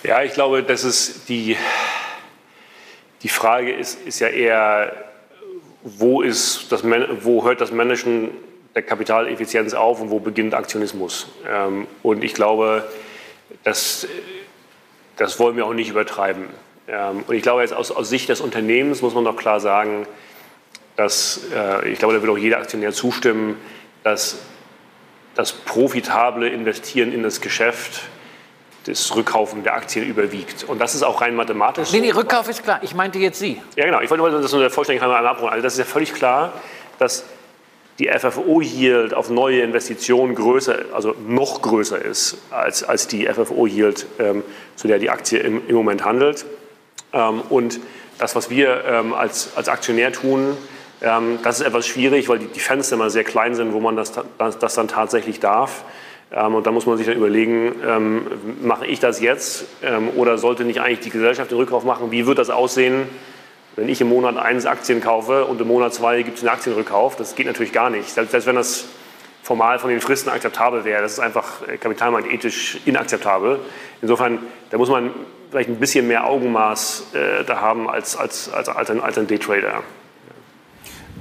Ja, ich glaube, dass es die, die Frage ist, ist ja eher, wo, ist das, wo hört das Managen der Kapitaleffizienz auf und wo beginnt Aktionismus? Ähm, und ich glaube, das, das wollen wir auch nicht übertreiben. Ähm, und ich glaube, jetzt aus, aus Sicht des Unternehmens muss man doch klar sagen, dass, äh, ich glaube, da wird auch jeder Aktionär zustimmen, dass das profitable Investieren in das Geschäft das Rückkaufen der Aktien überwiegt. Und das ist auch rein mathematisch. Nee, nee, Rückkauf ist klar. Ich meinte jetzt Sie. Ja, genau. Ich wollte nur das nur der Vollständigkeit einmal abholen. Also das ist ja völlig klar, dass die FFO-Yield auf neue Investitionen größer, also noch größer ist als, als die FFO-Yield, ähm, zu der die Aktie im, im Moment handelt. Ähm, und das, was wir ähm, als, als Aktionär tun, ähm, das ist etwas schwierig, weil die, die, Fenster immer sehr klein sind, wo man das, das, das dann tatsächlich darf. Ähm, und da muss man sich dann überlegen, ähm, mache ich das jetzt ähm, oder sollte nicht eigentlich die Gesellschaft den Rückkauf machen? Wie wird das aussehen, wenn ich im Monat eins Aktien kaufe und im Monat zwei gibt es einen Aktienrückkauf? Das geht natürlich gar nicht. Selbst, selbst wenn das formal von den Fristen akzeptabel wäre, das ist einfach äh, kapitalmarktethisch inakzeptabel. Insofern, da muss man vielleicht ein bisschen mehr Augenmaß äh, da haben als, als, als, als ein, als ein Daytrader.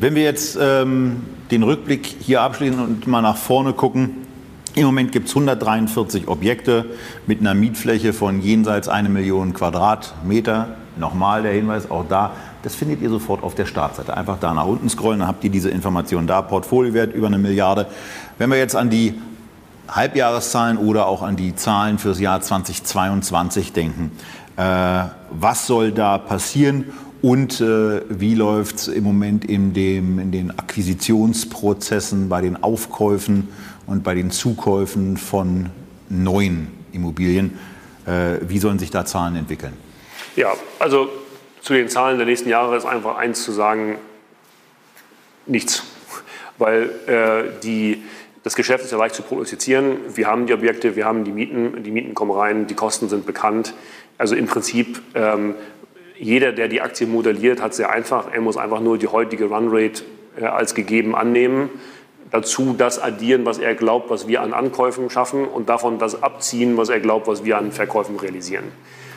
Wenn wir jetzt ähm, den Rückblick hier abschließen und mal nach vorne gucken, im Moment gibt es 143 Objekte mit einer Mietfläche von jenseits eine Million Quadratmeter. Nochmal der Hinweis, auch da, das findet ihr sofort auf der Startseite. Einfach da nach unten scrollen, dann habt ihr diese Information da. Portfoliowert über eine Milliarde. Wenn wir jetzt an die Halbjahreszahlen oder auch an die Zahlen fürs Jahr 2022 denken, äh, was soll da passieren? Und äh, wie läuft es im Moment in, dem, in den Akquisitionsprozessen, bei den Aufkäufen und bei den Zukäufen von neuen Immobilien? Äh, wie sollen sich da Zahlen entwickeln? Ja, also zu den Zahlen der nächsten Jahre ist einfach eins zu sagen, nichts. Weil äh, die, das Geschäft ist ja leicht zu prognostizieren. Wir haben die Objekte, wir haben die Mieten, die Mieten kommen rein, die Kosten sind bekannt. Also im Prinzip ähm, jeder, der die Aktie modelliert, hat sehr einfach. Er muss einfach nur die heutige Runrate äh, als gegeben annehmen, dazu das addieren, was er glaubt, was wir an Ankäufen schaffen und davon das abziehen, was er glaubt, was wir an Verkäufen realisieren.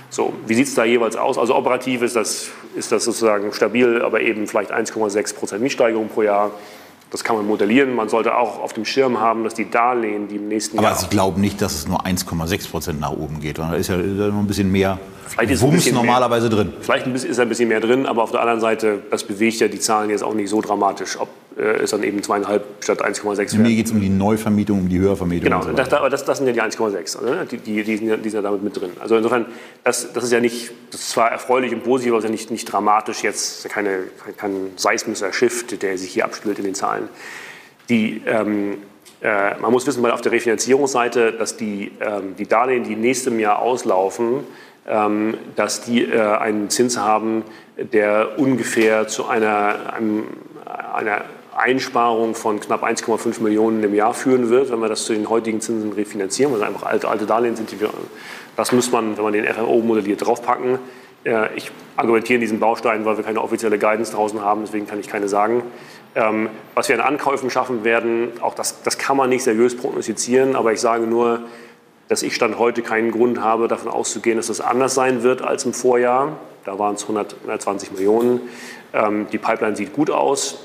So, wie sieht es da jeweils aus? Also operativ ist das, ist das sozusagen stabil, aber eben vielleicht 1,6 Prozent Mietsteigerung pro Jahr. Das kann man modellieren. Man sollte auch auf dem Schirm haben, dass die Darlehen, die im nächsten Aber Jahr. Sie glauben nicht, dass es nur 1,6 Prozent nach oben geht. Da ist ja noch ein bisschen mehr Vielleicht ist ein Wumms bisschen mehr. normalerweise drin. Vielleicht ist ein bisschen mehr drin, aber auf der anderen Seite, das bewegt ja die Zahlen jetzt auch nicht so dramatisch, ob äh, es dann eben zweieinhalb statt 1,6 Mir werden. geht es um die Neuvermietung, um die Höhervermietung. Genau, so das, aber das, das sind ja die 1,6. Ne? Die, die, die, sind ja, die sind ja damit mit drin. Also insofern, das, das ist ja nicht, das ist zwar erfreulich und positiv, aber es ist ja nicht, nicht dramatisch jetzt, keine, kein seismischer Shift, der sich hier abspielt in den Zahlen. Die, ähm, äh, man muss wissen, weil auf der Refinanzierungsseite, dass die, ähm, die Darlehen, die nächstem Jahr auslaufen, ähm, dass die äh, einen Zins haben, der ungefähr zu einer, einem, einer Einsparung von knapp 1,5 Millionen im Jahr führen wird, wenn wir das zu den heutigen Zinsen refinanzieren, weil es einfach alte, alte Darlehen sind. Die wir, das muss man, wenn man den FMO modelliert, draufpacken. Äh, Ich argumentiere in diesen Bausteinen, weil wir keine offizielle Guidance draußen haben, deswegen kann ich keine sagen. Ähm, Was wir an Ankäufen schaffen werden, auch das, das kann man nicht seriös prognostizieren, aber ich sage nur, dass ich Stand heute keinen Grund habe, davon auszugehen, dass das anders sein wird als im Vorjahr. Da waren es 100, 120 Millionen. Ähm, die Pipeline sieht gut aus.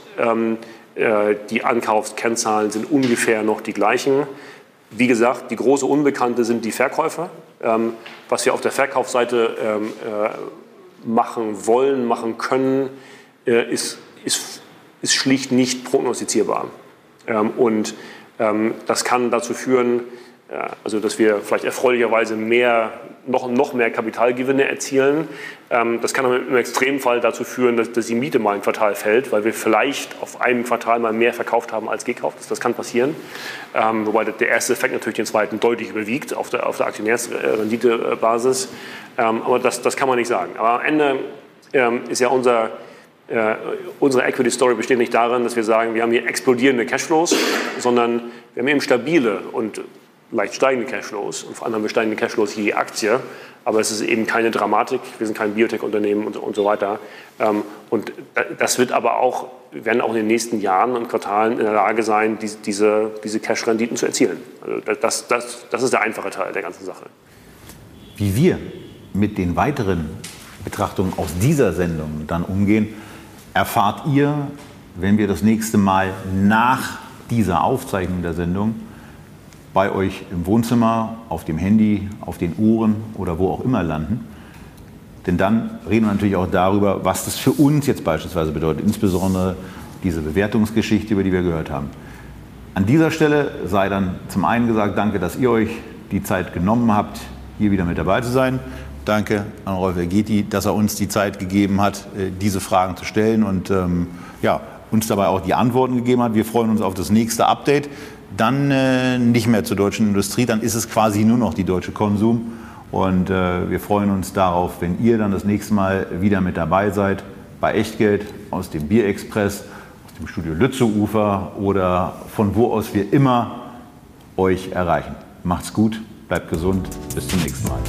Äh, die Ankaufskennzahlen sind ungefähr noch die gleichen. Wie gesagt, die große Unbekannte sind die Verkäufer. Ähm, was wir auf der Verkaufsseite ähm, äh, machen wollen, machen können, äh, ist, ist, ist schlicht nicht prognostizierbar. Ähm, und das kann dazu führen, also dass wir vielleicht erfreulicherweise mehr, noch, noch mehr Kapitalgewinne erzielen. Ähm, das kann im Extremfall dazu führen, dass, dass die Miete mal ein Quartal fällt, weil wir vielleicht auf einem Quartal mal mehr verkauft haben als gekauft. Das, kann passieren. Ähm, wobei der erste Effekt natürlich den zweiten deutlich überwiegt auf der, auf der Aktionärsrenditebasis. Ähm, aber das, das kann man nicht sagen. Aber am Ende ist ja unser, äh, unsere Equity Story besteht nicht darin, dass wir sagen, wir haben hier explodierende Cashflows, sondern wir haben eben stabile und leicht steigende Cashflows und vor allem haben wir steigende Cashflows je Aktie, aber es ist eben keine Dramatik, wir sind kein Biotech-Unternehmen und, und so weiter. Ähm, und das wird aber auch, werden auch in den nächsten Jahren und Quartalen in der Lage sein, diese, diese, diese Cash-Renditen zu erzielen. Also das, das, das ist der einfache Teil der ganzen Sache. Wie wir mit den weiteren Betrachtungen aus dieser Sendung dann umgehen, erfahrt ihr, wenn wir das nächste Mal nach dieser Aufzeichnung der Sendung bei euch im Wohnzimmer, auf dem Handy, auf den Ohren oder wo auch immer landen. Denn dann reden wir natürlich auch darüber, was das für uns jetzt beispielsweise bedeutet, insbesondere diese Bewertungsgeschichte, über die wir gehört haben. An dieser Stelle sei dann zum einen gesagt, danke, dass ihr euch die Zeit genommen habt, hier wieder mit dabei zu sein. Danke an Rolf Ergeti, dass er uns die Zeit gegeben hat, äh, diese Fragen zu stellen und ähm, ja, uns dabei auch die Antworten gegeben hat. Wir freuen uns auf das nächste Update. Dann äh, nicht mehr zur deutschen Industrie, dann ist es quasi nur noch die deutsche Konsum. Und äh, wir freuen uns darauf, wenn ihr dann das nächste Mal wieder mit dabei seid bei Echtgeld aus dem Bierexpress, aus dem Studio Lützeufer oder von wo aus wir immer euch erreichen. Macht's gut, bleibt gesund, bis zum nächsten Mal.